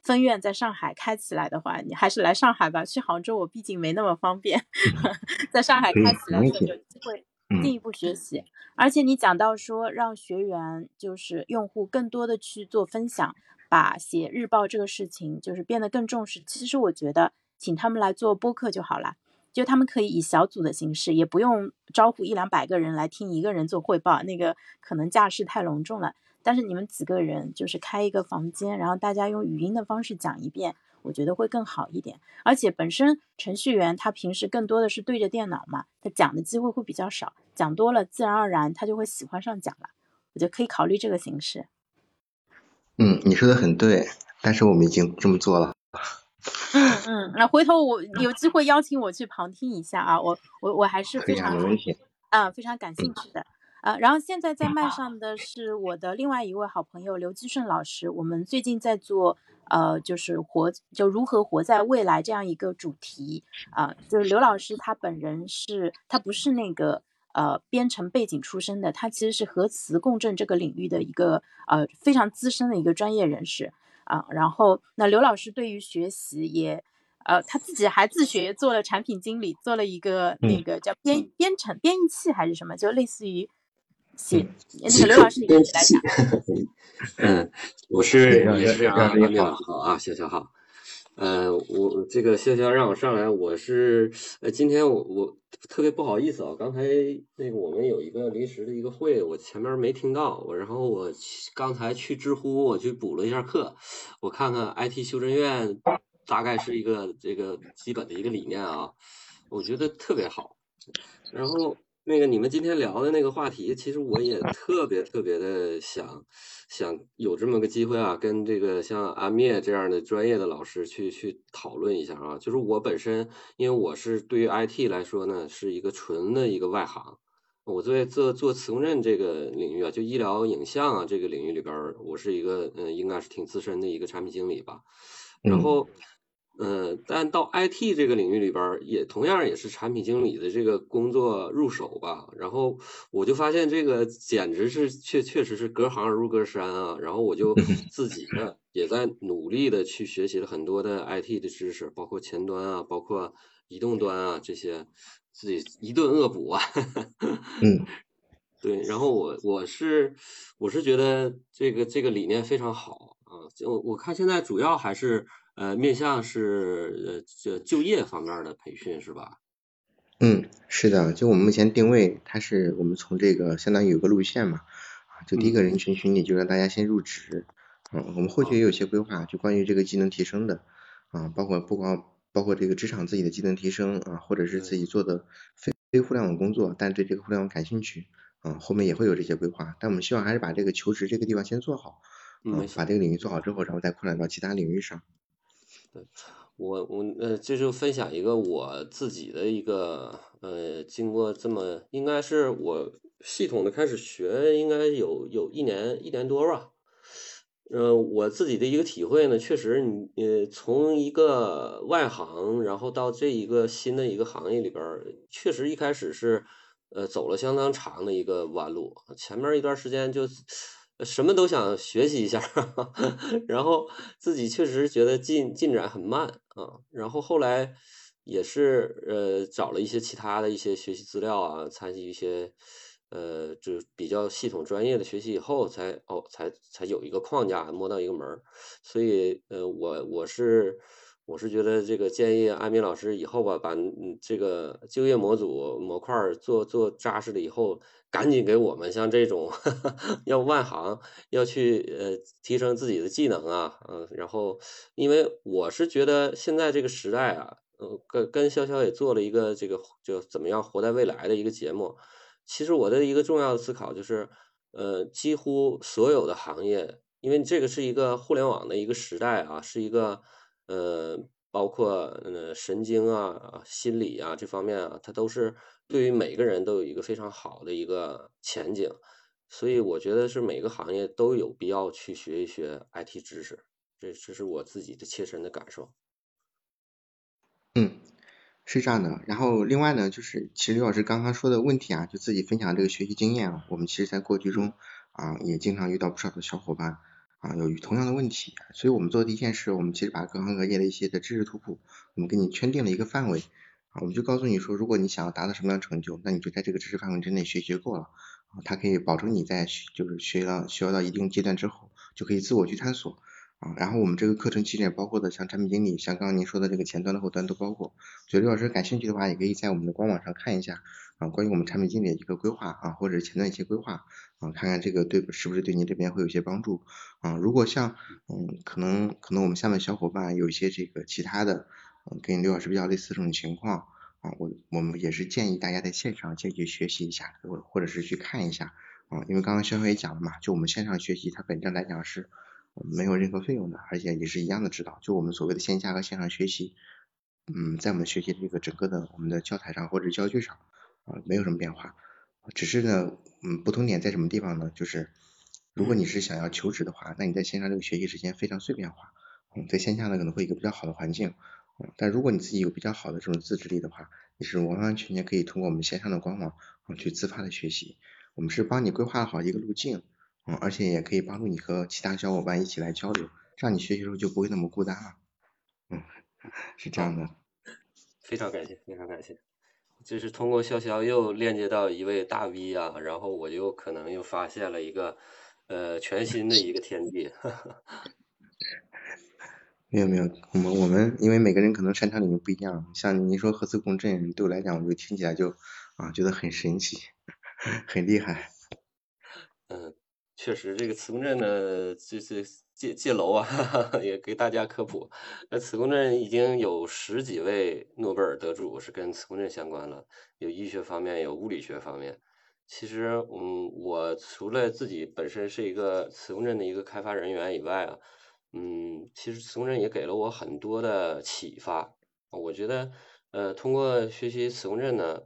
分院在上海开起来的话，你还是来上海吧。去杭州我毕竟没那么方便，在上海开起来就有机会进一步学习。而且你讲到说让学员就是用户更多的去做分享，把写日报这个事情就是变得更重视。其实我觉得请他们来做播客就好了，就他们可以以小组的形式，也不用招呼一两百个人来听一个人做汇报，那个可能架势太隆重了。但是你们几个人就是开一个房间，然后大家用语音的方式讲一遍，我觉得会更好一点。而且本身程序员他平时更多的是对着电脑嘛，他讲的机会会比较少，讲多了自然而然他就会喜欢上讲了。我觉得可以考虑这个形式。嗯，你说的很对，但是我们已经这么做了。嗯嗯，那回头我有机会邀请我去旁听一下啊，我我我还是非常没问题。啊，非常感兴趣的。呃，然后现在在麦上的是我的另外一位好朋友刘基顺老师，我们最近在做呃，就是活就如何活在未来这样一个主题啊，就是刘老师他本人是他不是那个呃编程背景出身的，他其实是核磁共振这个领域的一个呃非常资深的一个专业人士啊，然后那刘老师对于学习也。呃，他自己还自学做了产品经理，做了一个那个叫编编程编译器还是什么，就类似于写。那个刘老师，你来讲。嗯，我是也是啊，你好啊，小小好。呃，我这个潇潇让我上来，我是呃，今天我我特别不好意思啊，刚才那个我们有一个临时的一个会，我前面没听到，我然后我刚才去知乎我去补了一下课，我看看 IT 修正院。大概是一个这个基本的一个理念啊，我觉得特别好。然后那个你们今天聊的那个话题，其实我也特别特别的想想有这么个机会啊，跟这个像阿灭这样的专业的老师去去讨论一下啊。就是我本身，因为我是对于 IT 来说呢，是一个纯的一个外行。我在做做磁共振这个领域啊，就医疗影像啊这个领域里边，我是一个嗯，应该是挺资深的一个产品经理吧。然后。嗯，但到 IT 这个领域里边，也同样也是产品经理的这个工作入手吧。然后我就发现这个简直是确确实是隔行如隔山啊。然后我就 自己呢也在努力的去学习了很多的 IT 的知识，包括前端啊，包括移动端啊这些，自己一顿恶补啊。嗯，对。然后我我是我是觉得这个这个理念非常好啊。就我看现在主要还是。呃，面向是呃就就业方面的培训是吧？嗯，是的，就我们目前定位，它是我们从这个相当于有个路线嘛，啊，就第一个人群群体就让大家先入职，嗯，我们后续也有些规划，就关于这个技能提升的，啊，包括不光包括这个职场自己的技能提升啊，或者是自己做的非非互联网工作，但对这个互联网感兴趣，啊，后面也会有这些规划，但我们希望还是把这个求职这个地方先做好，嗯，把这个领域做好之后，然后再扩展到其他领域上。对，我我呃，这就分享一个我自己的一个呃，经过这么应该是我系统的开始学，应该有有一年一年多吧。呃，我自己的一个体会呢，确实你呃，从一个外行，然后到这一个新的一个行业里边，确实一开始是呃走了相当长的一个弯路，前面一段时间就。什么都想学习一下，然后自己确实觉得进进展很慢啊。然后后来也是呃找了一些其他的一些学习资料啊，参与一些呃就比较系统专业的学习以后，才哦才才有一个框架摸到一个门儿。所以呃我我是。我是觉得这个建议艾米老师以后吧，把嗯这个就业模组模块做做扎实了以后，赶紧给我们像这种 要外行要去呃提升自己的技能啊，嗯，然后因为我是觉得现在这个时代啊，呃，跟跟潇潇也做了一个这个就怎么样活在未来的一个节目，其实我的一个重要的思考就是，呃，几乎所有的行业，因为这个是一个互联网的一个时代啊，是一个。呃，包括呃神经啊、心理啊这方面啊，它都是对于每个人都有一个非常好的一个前景，所以我觉得是每个行业都有必要去学一学 IT 知识，这这是我自己的切身的感受。嗯，是这样的。然后另外呢，就是其实刘老师刚刚说的问题啊，就自己分享这个学习经验啊，我们其实在过去中啊也经常遇到不少的小伙伴。啊，有同样的问题，所以我们做的第一件事，我们其实把各行各业的一些的知识图谱，我们给你圈定了一个范围，啊，我们就告诉你说，如果你想要达到什么样的成就，那你就在这个知识范围之内学习就够了，啊，它可以保证你在就是学到学到一定阶段之后，就可以自我去探索，啊，然后我们这个课程其实也包括的像产品经理，像刚刚您说的这个前端的后端都包括。所以刘老师感兴趣的话，也可以在我们的官网上看一下啊，关于我们产品经理的一个规划啊，或者前端一些规划啊，看看这个对是不是对您这边会有一些帮助啊。如果像嗯，可能可能我们下面小伙伴有一些这个其他的嗯，跟刘老师比较类似这种情况啊，我我们也是建议大家在线上先去学习一下，或或者是去看一下啊，因为刚刚肖也讲了嘛，就我们线上学习它本质来讲是。没有任何费用的，而且也是一样的指导。就我们所谓的线下和线上学习，嗯，在我们学习这个整个的我们的教材上或者教具上啊，没有什么变化。只是呢，嗯，不同点在什么地方呢？就是如果你是想要求职的话，那你在线上这个学习时间非常碎片化，嗯，在线下呢可能会一个比较好的环境，嗯，但如果你自己有比较好的这种自制力的话，你是完完全全可以通过我们线上的官网啊去自发的学习。我们是帮你规划好一个路径。嗯，而且也可以帮助你和其他小伙伴一起来交流，这样你学习的时候就不会那么孤单了。嗯，是这样的。非常感谢，非常感谢。就是通过潇潇又链接到一位大 V 啊，然后我就可能又发现了一个呃全新的一个天地。没有没有，我们我们因为每个人可能擅长领域不一样，像你说核磁共振，对我来讲我就听起来就啊觉得很神奇，很厉害。嗯。确实，这个磁共振呢，就是借借楼啊，哈 哈也给大家科普。那磁共振已经有十几位诺贝尔得主是跟磁共振相关了，有医学方面，有物理学方面。其实，嗯，我除了自己本身是一个磁共振的一个开发人员以外啊，嗯，其实磁共振也给了我很多的启发。我觉得，呃，通过学习磁共振呢。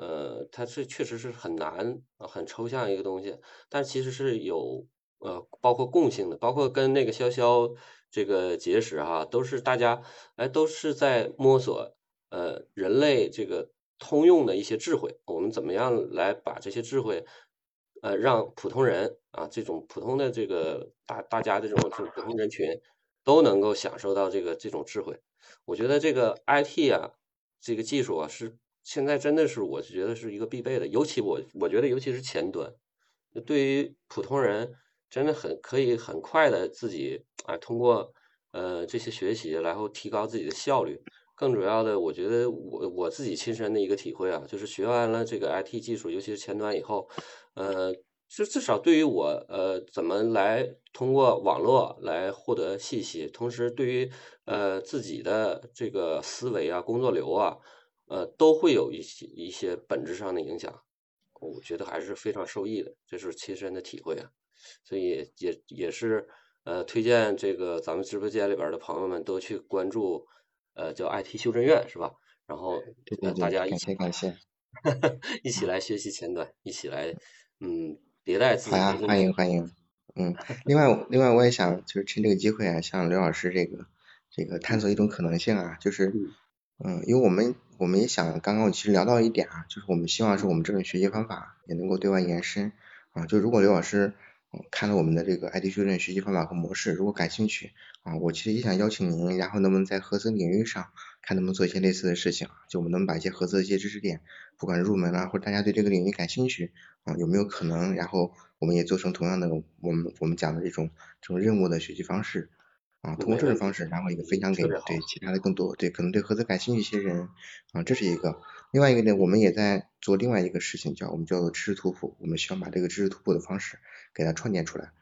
呃，它是确实是很难啊，很抽象一个东西，但其实是有呃，包括共性的，包括跟那个潇潇这个结识哈，都是大家哎都是在摸索呃人类这个通用的一些智慧，我们怎么样来把这些智慧呃让普通人啊这种普通的这个大大家这种这种普通人群都能够享受到这个这种智慧，我觉得这个 IT 啊这个技术啊是。现在真的是，我觉得是一个必备的，尤其我我觉得，尤其是前端，对于普通人真的很可以很快的自己啊通过呃这些学习，然后提高自己的效率。更主要的，我觉得我我自己亲身的一个体会啊，就是学完了这个 IT 技术，尤其是前端以后，呃，就至少对于我呃怎么来通过网络来获得信息，同时对于呃自己的这个思维啊、工作流啊。呃，都会有一些一些本质上的影响，我觉得还是非常受益的，这是亲身的体会啊，所以也也是呃推荐这个咱们直播间里边的朋友们都去关注，呃叫 IT 修正院是吧？然后大家一起感谢，一起来学习前端，一起来嗯迭代自己。好呀，欢迎欢迎，嗯，另外另外我也想就是趁这个机会啊，向刘老师这个这个探索一种可能性啊，就是嗯，因为我们。我们也想，刚刚我其实聊到一点啊，就是我们希望是我们这种学习方法也能够对外延伸啊。就如果刘老师看了我们的这个 IT 修正学习方法和模式，如果感兴趣啊，我其实也想邀请您，然后能不能在合资领域上看能不能做一些类似的事情，就我们能把一些合资的一些知识点，不管是入门啊，或者大家对这个领域感兴趣啊，有没有可能，然后我们也做成同样的我们我们讲的这种这种任务的学习方式。啊，通过这种方式，然后一个分享给对其他的更多对可能对合资感兴趣一些人啊，这是一个。另外一个呢，我们也在做另外一个事情，叫我们叫做知识图谱，我们希望把这个知识图谱的方式给它创建出来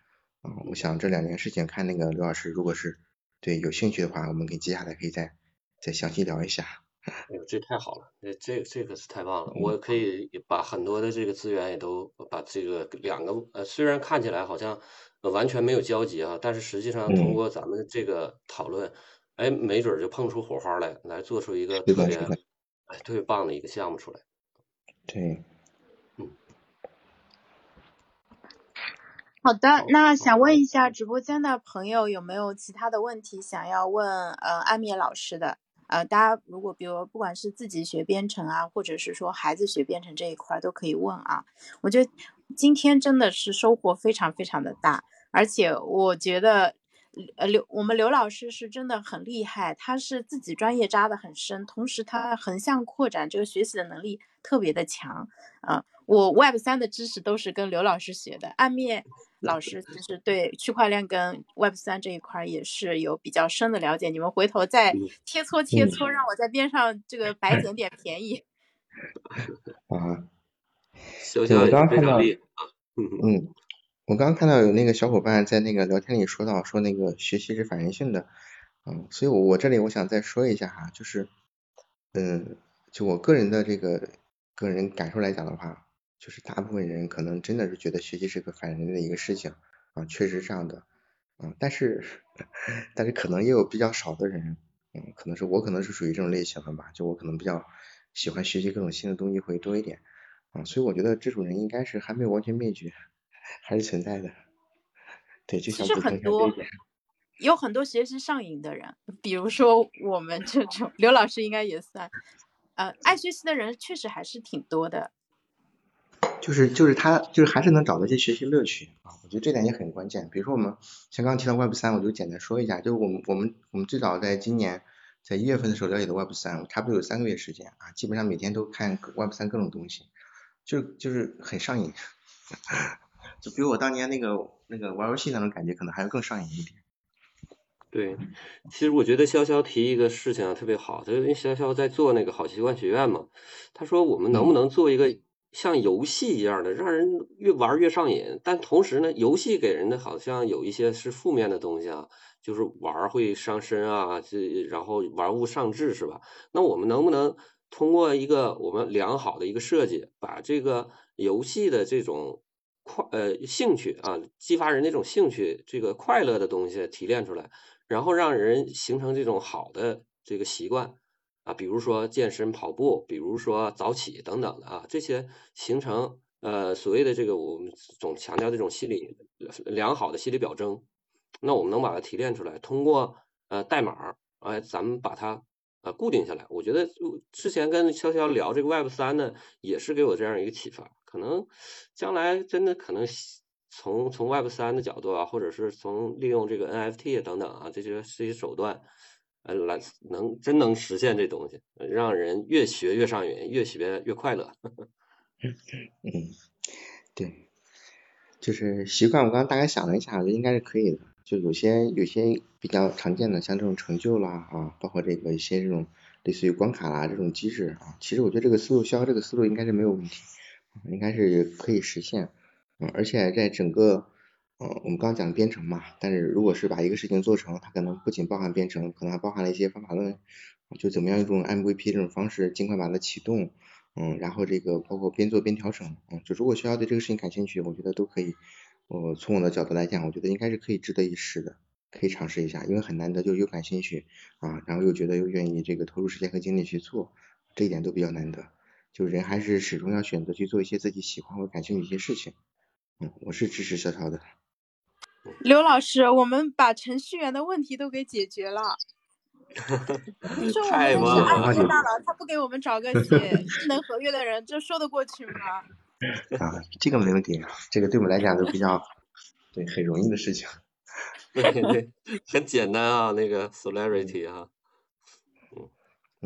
啊。我想这两件事情，看那个刘老师如果是对有兴趣的话，我们可以接下来可以再再详细聊一下。哎呦，这太好了，这这这个是太棒了，我可以把很多的这个资源也都把这个两个呃，虽然看起来好像。完全没有交集啊，但是实际上通过咱们这个讨论，哎，没准就碰出火花来，来做出一个特别哎特别棒的一个项目出来。对，嗯。好的，那想问一下直播间的朋友有没有其他的问题想要问呃艾米老师的？呃，大家如果比如不管是自己学编程啊，或者是说孩子学编程这一块都可以问啊。我觉得今天真的是收获非常非常的大，而且我觉得呃，刘我们刘老师是真的很厉害，他是自己专业扎的很深，同时他横向扩展这个学习的能力特别的强啊。我 Web 三的知识都是跟刘老师学的，暗面 老师其实对区块链跟 Web 三这一块也是有比较深的了解。你们回头再切磋切磋，让我在边上这个白捡点便宜。啊，小小我刚刚看到，嗯嗯。我刚刚看到有那个小伙伴在那个聊天里说到，说那个学习是反人性的，嗯，所以我我这里我想再说一下哈，就是，嗯，就我个人的这个个人感受来讲的话，就是大部分人可能真的是觉得学习是个反人的一个事情，啊，确实是这样的，嗯，但是但是可能也有比较少的人，嗯，可能是我可能是属于这种类型的吧，就我可能比较喜欢学习各种新的东西会多一点，啊，所以我觉得这种人应该是还没有完全灭绝。还是存在的，对，就其实很多有很多学习上瘾的人，比如说我们这种，刘老师应该也算，呃，爱学习的人确实还是挺多的。就是就是他就是还是能找到一些学习乐趣啊，我觉得这点也很关键。比如说我们像刚刚提到 Web 三，我就简单说一下，就是我们我们我们最早在今年在一月份的时候了解的 Web 三，差不多有三个月时间啊，基本上每天都看 Web 三各种东西，就就是很上瘾。就比我当年那个那个玩游戏那种感觉，可能还要更上瘾一点。对，其实我觉得潇潇提一个事情啊，特别好。他因为潇潇在做那个好习惯学院嘛，他说我们能不能做一个像游戏一样的，让人越玩越上瘾？但同时呢，游戏给人的好像有一些是负面的东西啊，就是玩会伤身啊，这然后玩物丧志是吧？那我们能不能通过一个我们良好的一个设计，把这个游戏的这种快呃兴趣啊，激发人那种兴趣，这个快乐的东西提炼出来，然后让人形成这种好的这个习惯。啊，比如说健身跑步，比如说早起等等的啊，这些形成呃所谓的这个我们总强调这种心理良好的心理表征，那我们能把它提炼出来，通过呃代码哎，咱们把它呃固定下来。我觉得之前跟潇潇聊这个 Web 三呢，也是给我这样一个启发。可能将来真的可能从从 Web 三的角度啊，或者是从利用这个 NFT 等等啊这些这些手段，呃来能真能实现这东西，让人越学越上瘾，越学越快乐。嗯，对，就是习惯。我刚刚大概想了一下，我觉得应该是可以的。就有些有些比较常见的，像这种成就啦啊，包括这个一些这种类似于关卡啦这种机制啊，其实我觉得这个思路，肖这个思路应该是没有问题。应该是可以实现，嗯，而且在整个，嗯，我们刚刚讲编程嘛，但是如果是把一个事情做成，它可能不仅包含编程，可能还包含了一些方法论，就怎么样用这种 MVP 这种方式尽快把它启动，嗯，然后这个包括边做边调整，嗯，就如果学校对这个事情感兴趣，我觉得都可以，我从我的角度来讲，我觉得应该是可以值得一试的，可以尝试一下，因为很难得就又感兴趣啊，然后又觉得又愿意这个投入时间和精力去做，这一点都比较难得。就人还是始终要选择去做一些自己喜欢或感兴趣一些事情，嗯，我是支持小超的。刘老师，我们把程序员的问题都给解决了。你说我们是安全大佬，他不给我们找个 写智能合约的人，这说得过去吗？啊，这个没问题，这个对我们来讲都比较对很容易的事情。对对，很简单啊，那个 Solarity 啊。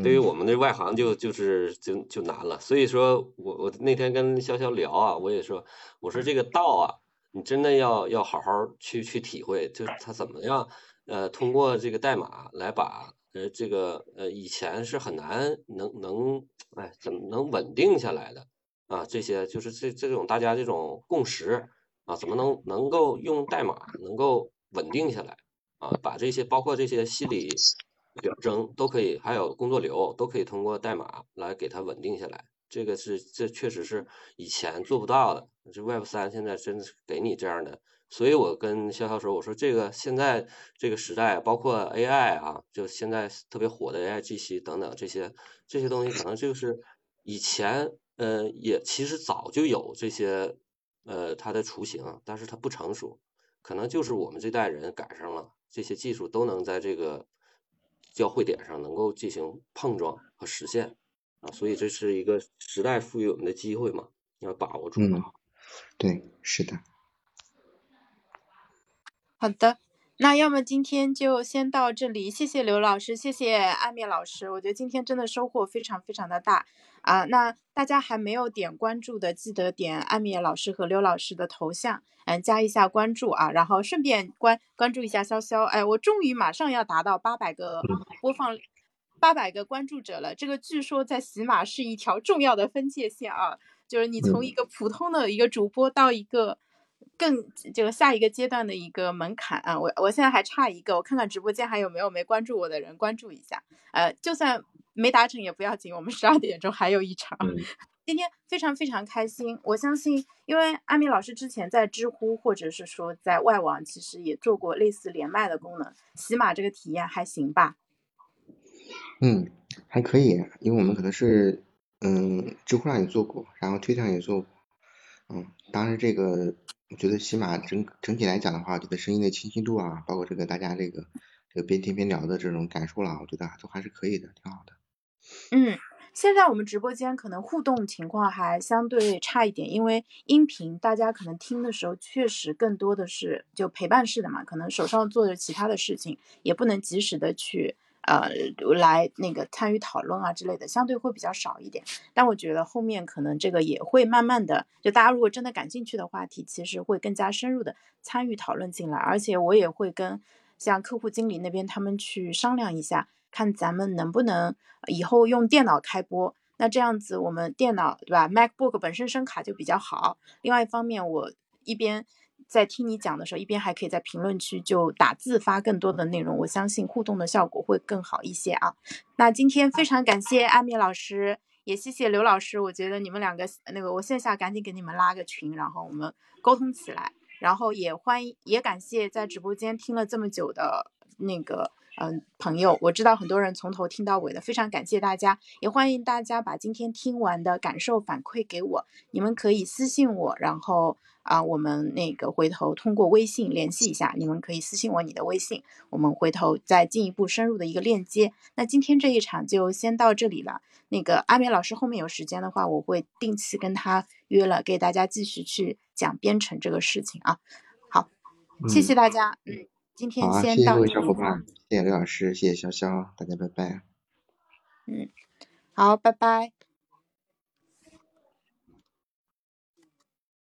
对于我们这外行就就是就就难了，所以说我我那天跟潇潇聊啊，我也说，我说这个道啊，你真的要要好好去去体会，就是他怎么样呃通过这个代码来把呃这个呃以前是很难能能哎怎么能稳定下来的啊这些就是这这种大家这种共识啊怎么能能够用代码能够稳定下来啊把这些包括这些心理。表征都可以，还有工作流都可以通过代码来给它稳定下来。这个是这确实是以前做不到的。这 Web 三现在真的是给你这样的，所以我跟潇潇说，我说这个现在这个时代，包括 AI 啊，就现在特别火的 AI GC 等等这些这些东西，可能就是以前呃也其实早就有这些呃它的雏形，但是它不成熟，可能就是我们这代人赶上了这些技术都能在这个。交汇点上能够进行碰撞和实现啊，所以这是一个时代赋予我们的机会嘛，要把握住。嗯，对，是的。好的，那要么今天就先到这里，谢谢刘老师，谢谢阿面老师，我觉得今天真的收获非常非常的大啊！那大家还没有点关注的，记得点艾米老师和刘老师的头像，嗯，加一下关注啊，然后顺便关关注一下潇潇，哎，我终于马上要达到八百个播放，八百个关注者了，这个据说在喜马是一条重要的分界线啊，就是你从一个普通的一个主播到一个。更就下一个阶段的一个门槛啊，我我现在还差一个，我看看直播间还有没有没关注我的人，关注一下。呃，就算没达成也不要紧，我们十二点钟还有一场。今天非常非常开心，我相信，因为阿米老师之前在知乎或者是说在外网，其实也做过类似连麦的功能，起码这个体验还行吧？嗯，还可以，因为我们可能是嗯知乎上也做过，然后推上也做过，嗯，当然这个。我觉得起码整整体来讲的话，这个声音的清晰度啊，包括这个大家这个这个边听边聊的这种感受啦，我觉得都还是可以的，挺好的。嗯，现在我们直播间可能互动情况还相对差一点，因为音频大家可能听的时候确实更多的是就陪伴式的嘛，可能手上做着其他的事情，也不能及时的去。呃，来那个参与讨论啊之类的，相对会比较少一点。但我觉得后面可能这个也会慢慢的，就大家如果真的感兴趣的话题，其实会更加深入的参与讨论进来。而且我也会跟像客户经理那边他们去商量一下，看咱们能不能以后用电脑开播。那这样子我们电脑对吧，MacBook 本身声卡就比较好。另外一方面，我一边。在听你讲的时候，一边还可以在评论区就打字发更多的内容，我相信互动的效果会更好一些啊。那今天非常感谢艾米老师，也谢谢刘老师，我觉得你们两个那个我线下赶紧给你们拉个群，然后我们沟通起来，然后也欢迎也感谢在直播间听了这么久的那个嗯朋友，我知道很多人从头听到尾的，非常感谢大家，也欢迎大家把今天听完的感受反馈给我，你们可以私信我，然后。啊，我们那个回头通过微信联系一下，你们可以私信我你的微信，我们回头再进一步深入的一个链接。那今天这一场就先到这里了。那个阿棉老师后面有时间的话，我会定期跟他约了，给大家继续去讲编程这个事情啊。好，谢谢大家。嗯，今天先到这里。谢谢各位小伙伴，谢谢刘老师，谢谢潇潇，大家拜拜。嗯，好，拜拜。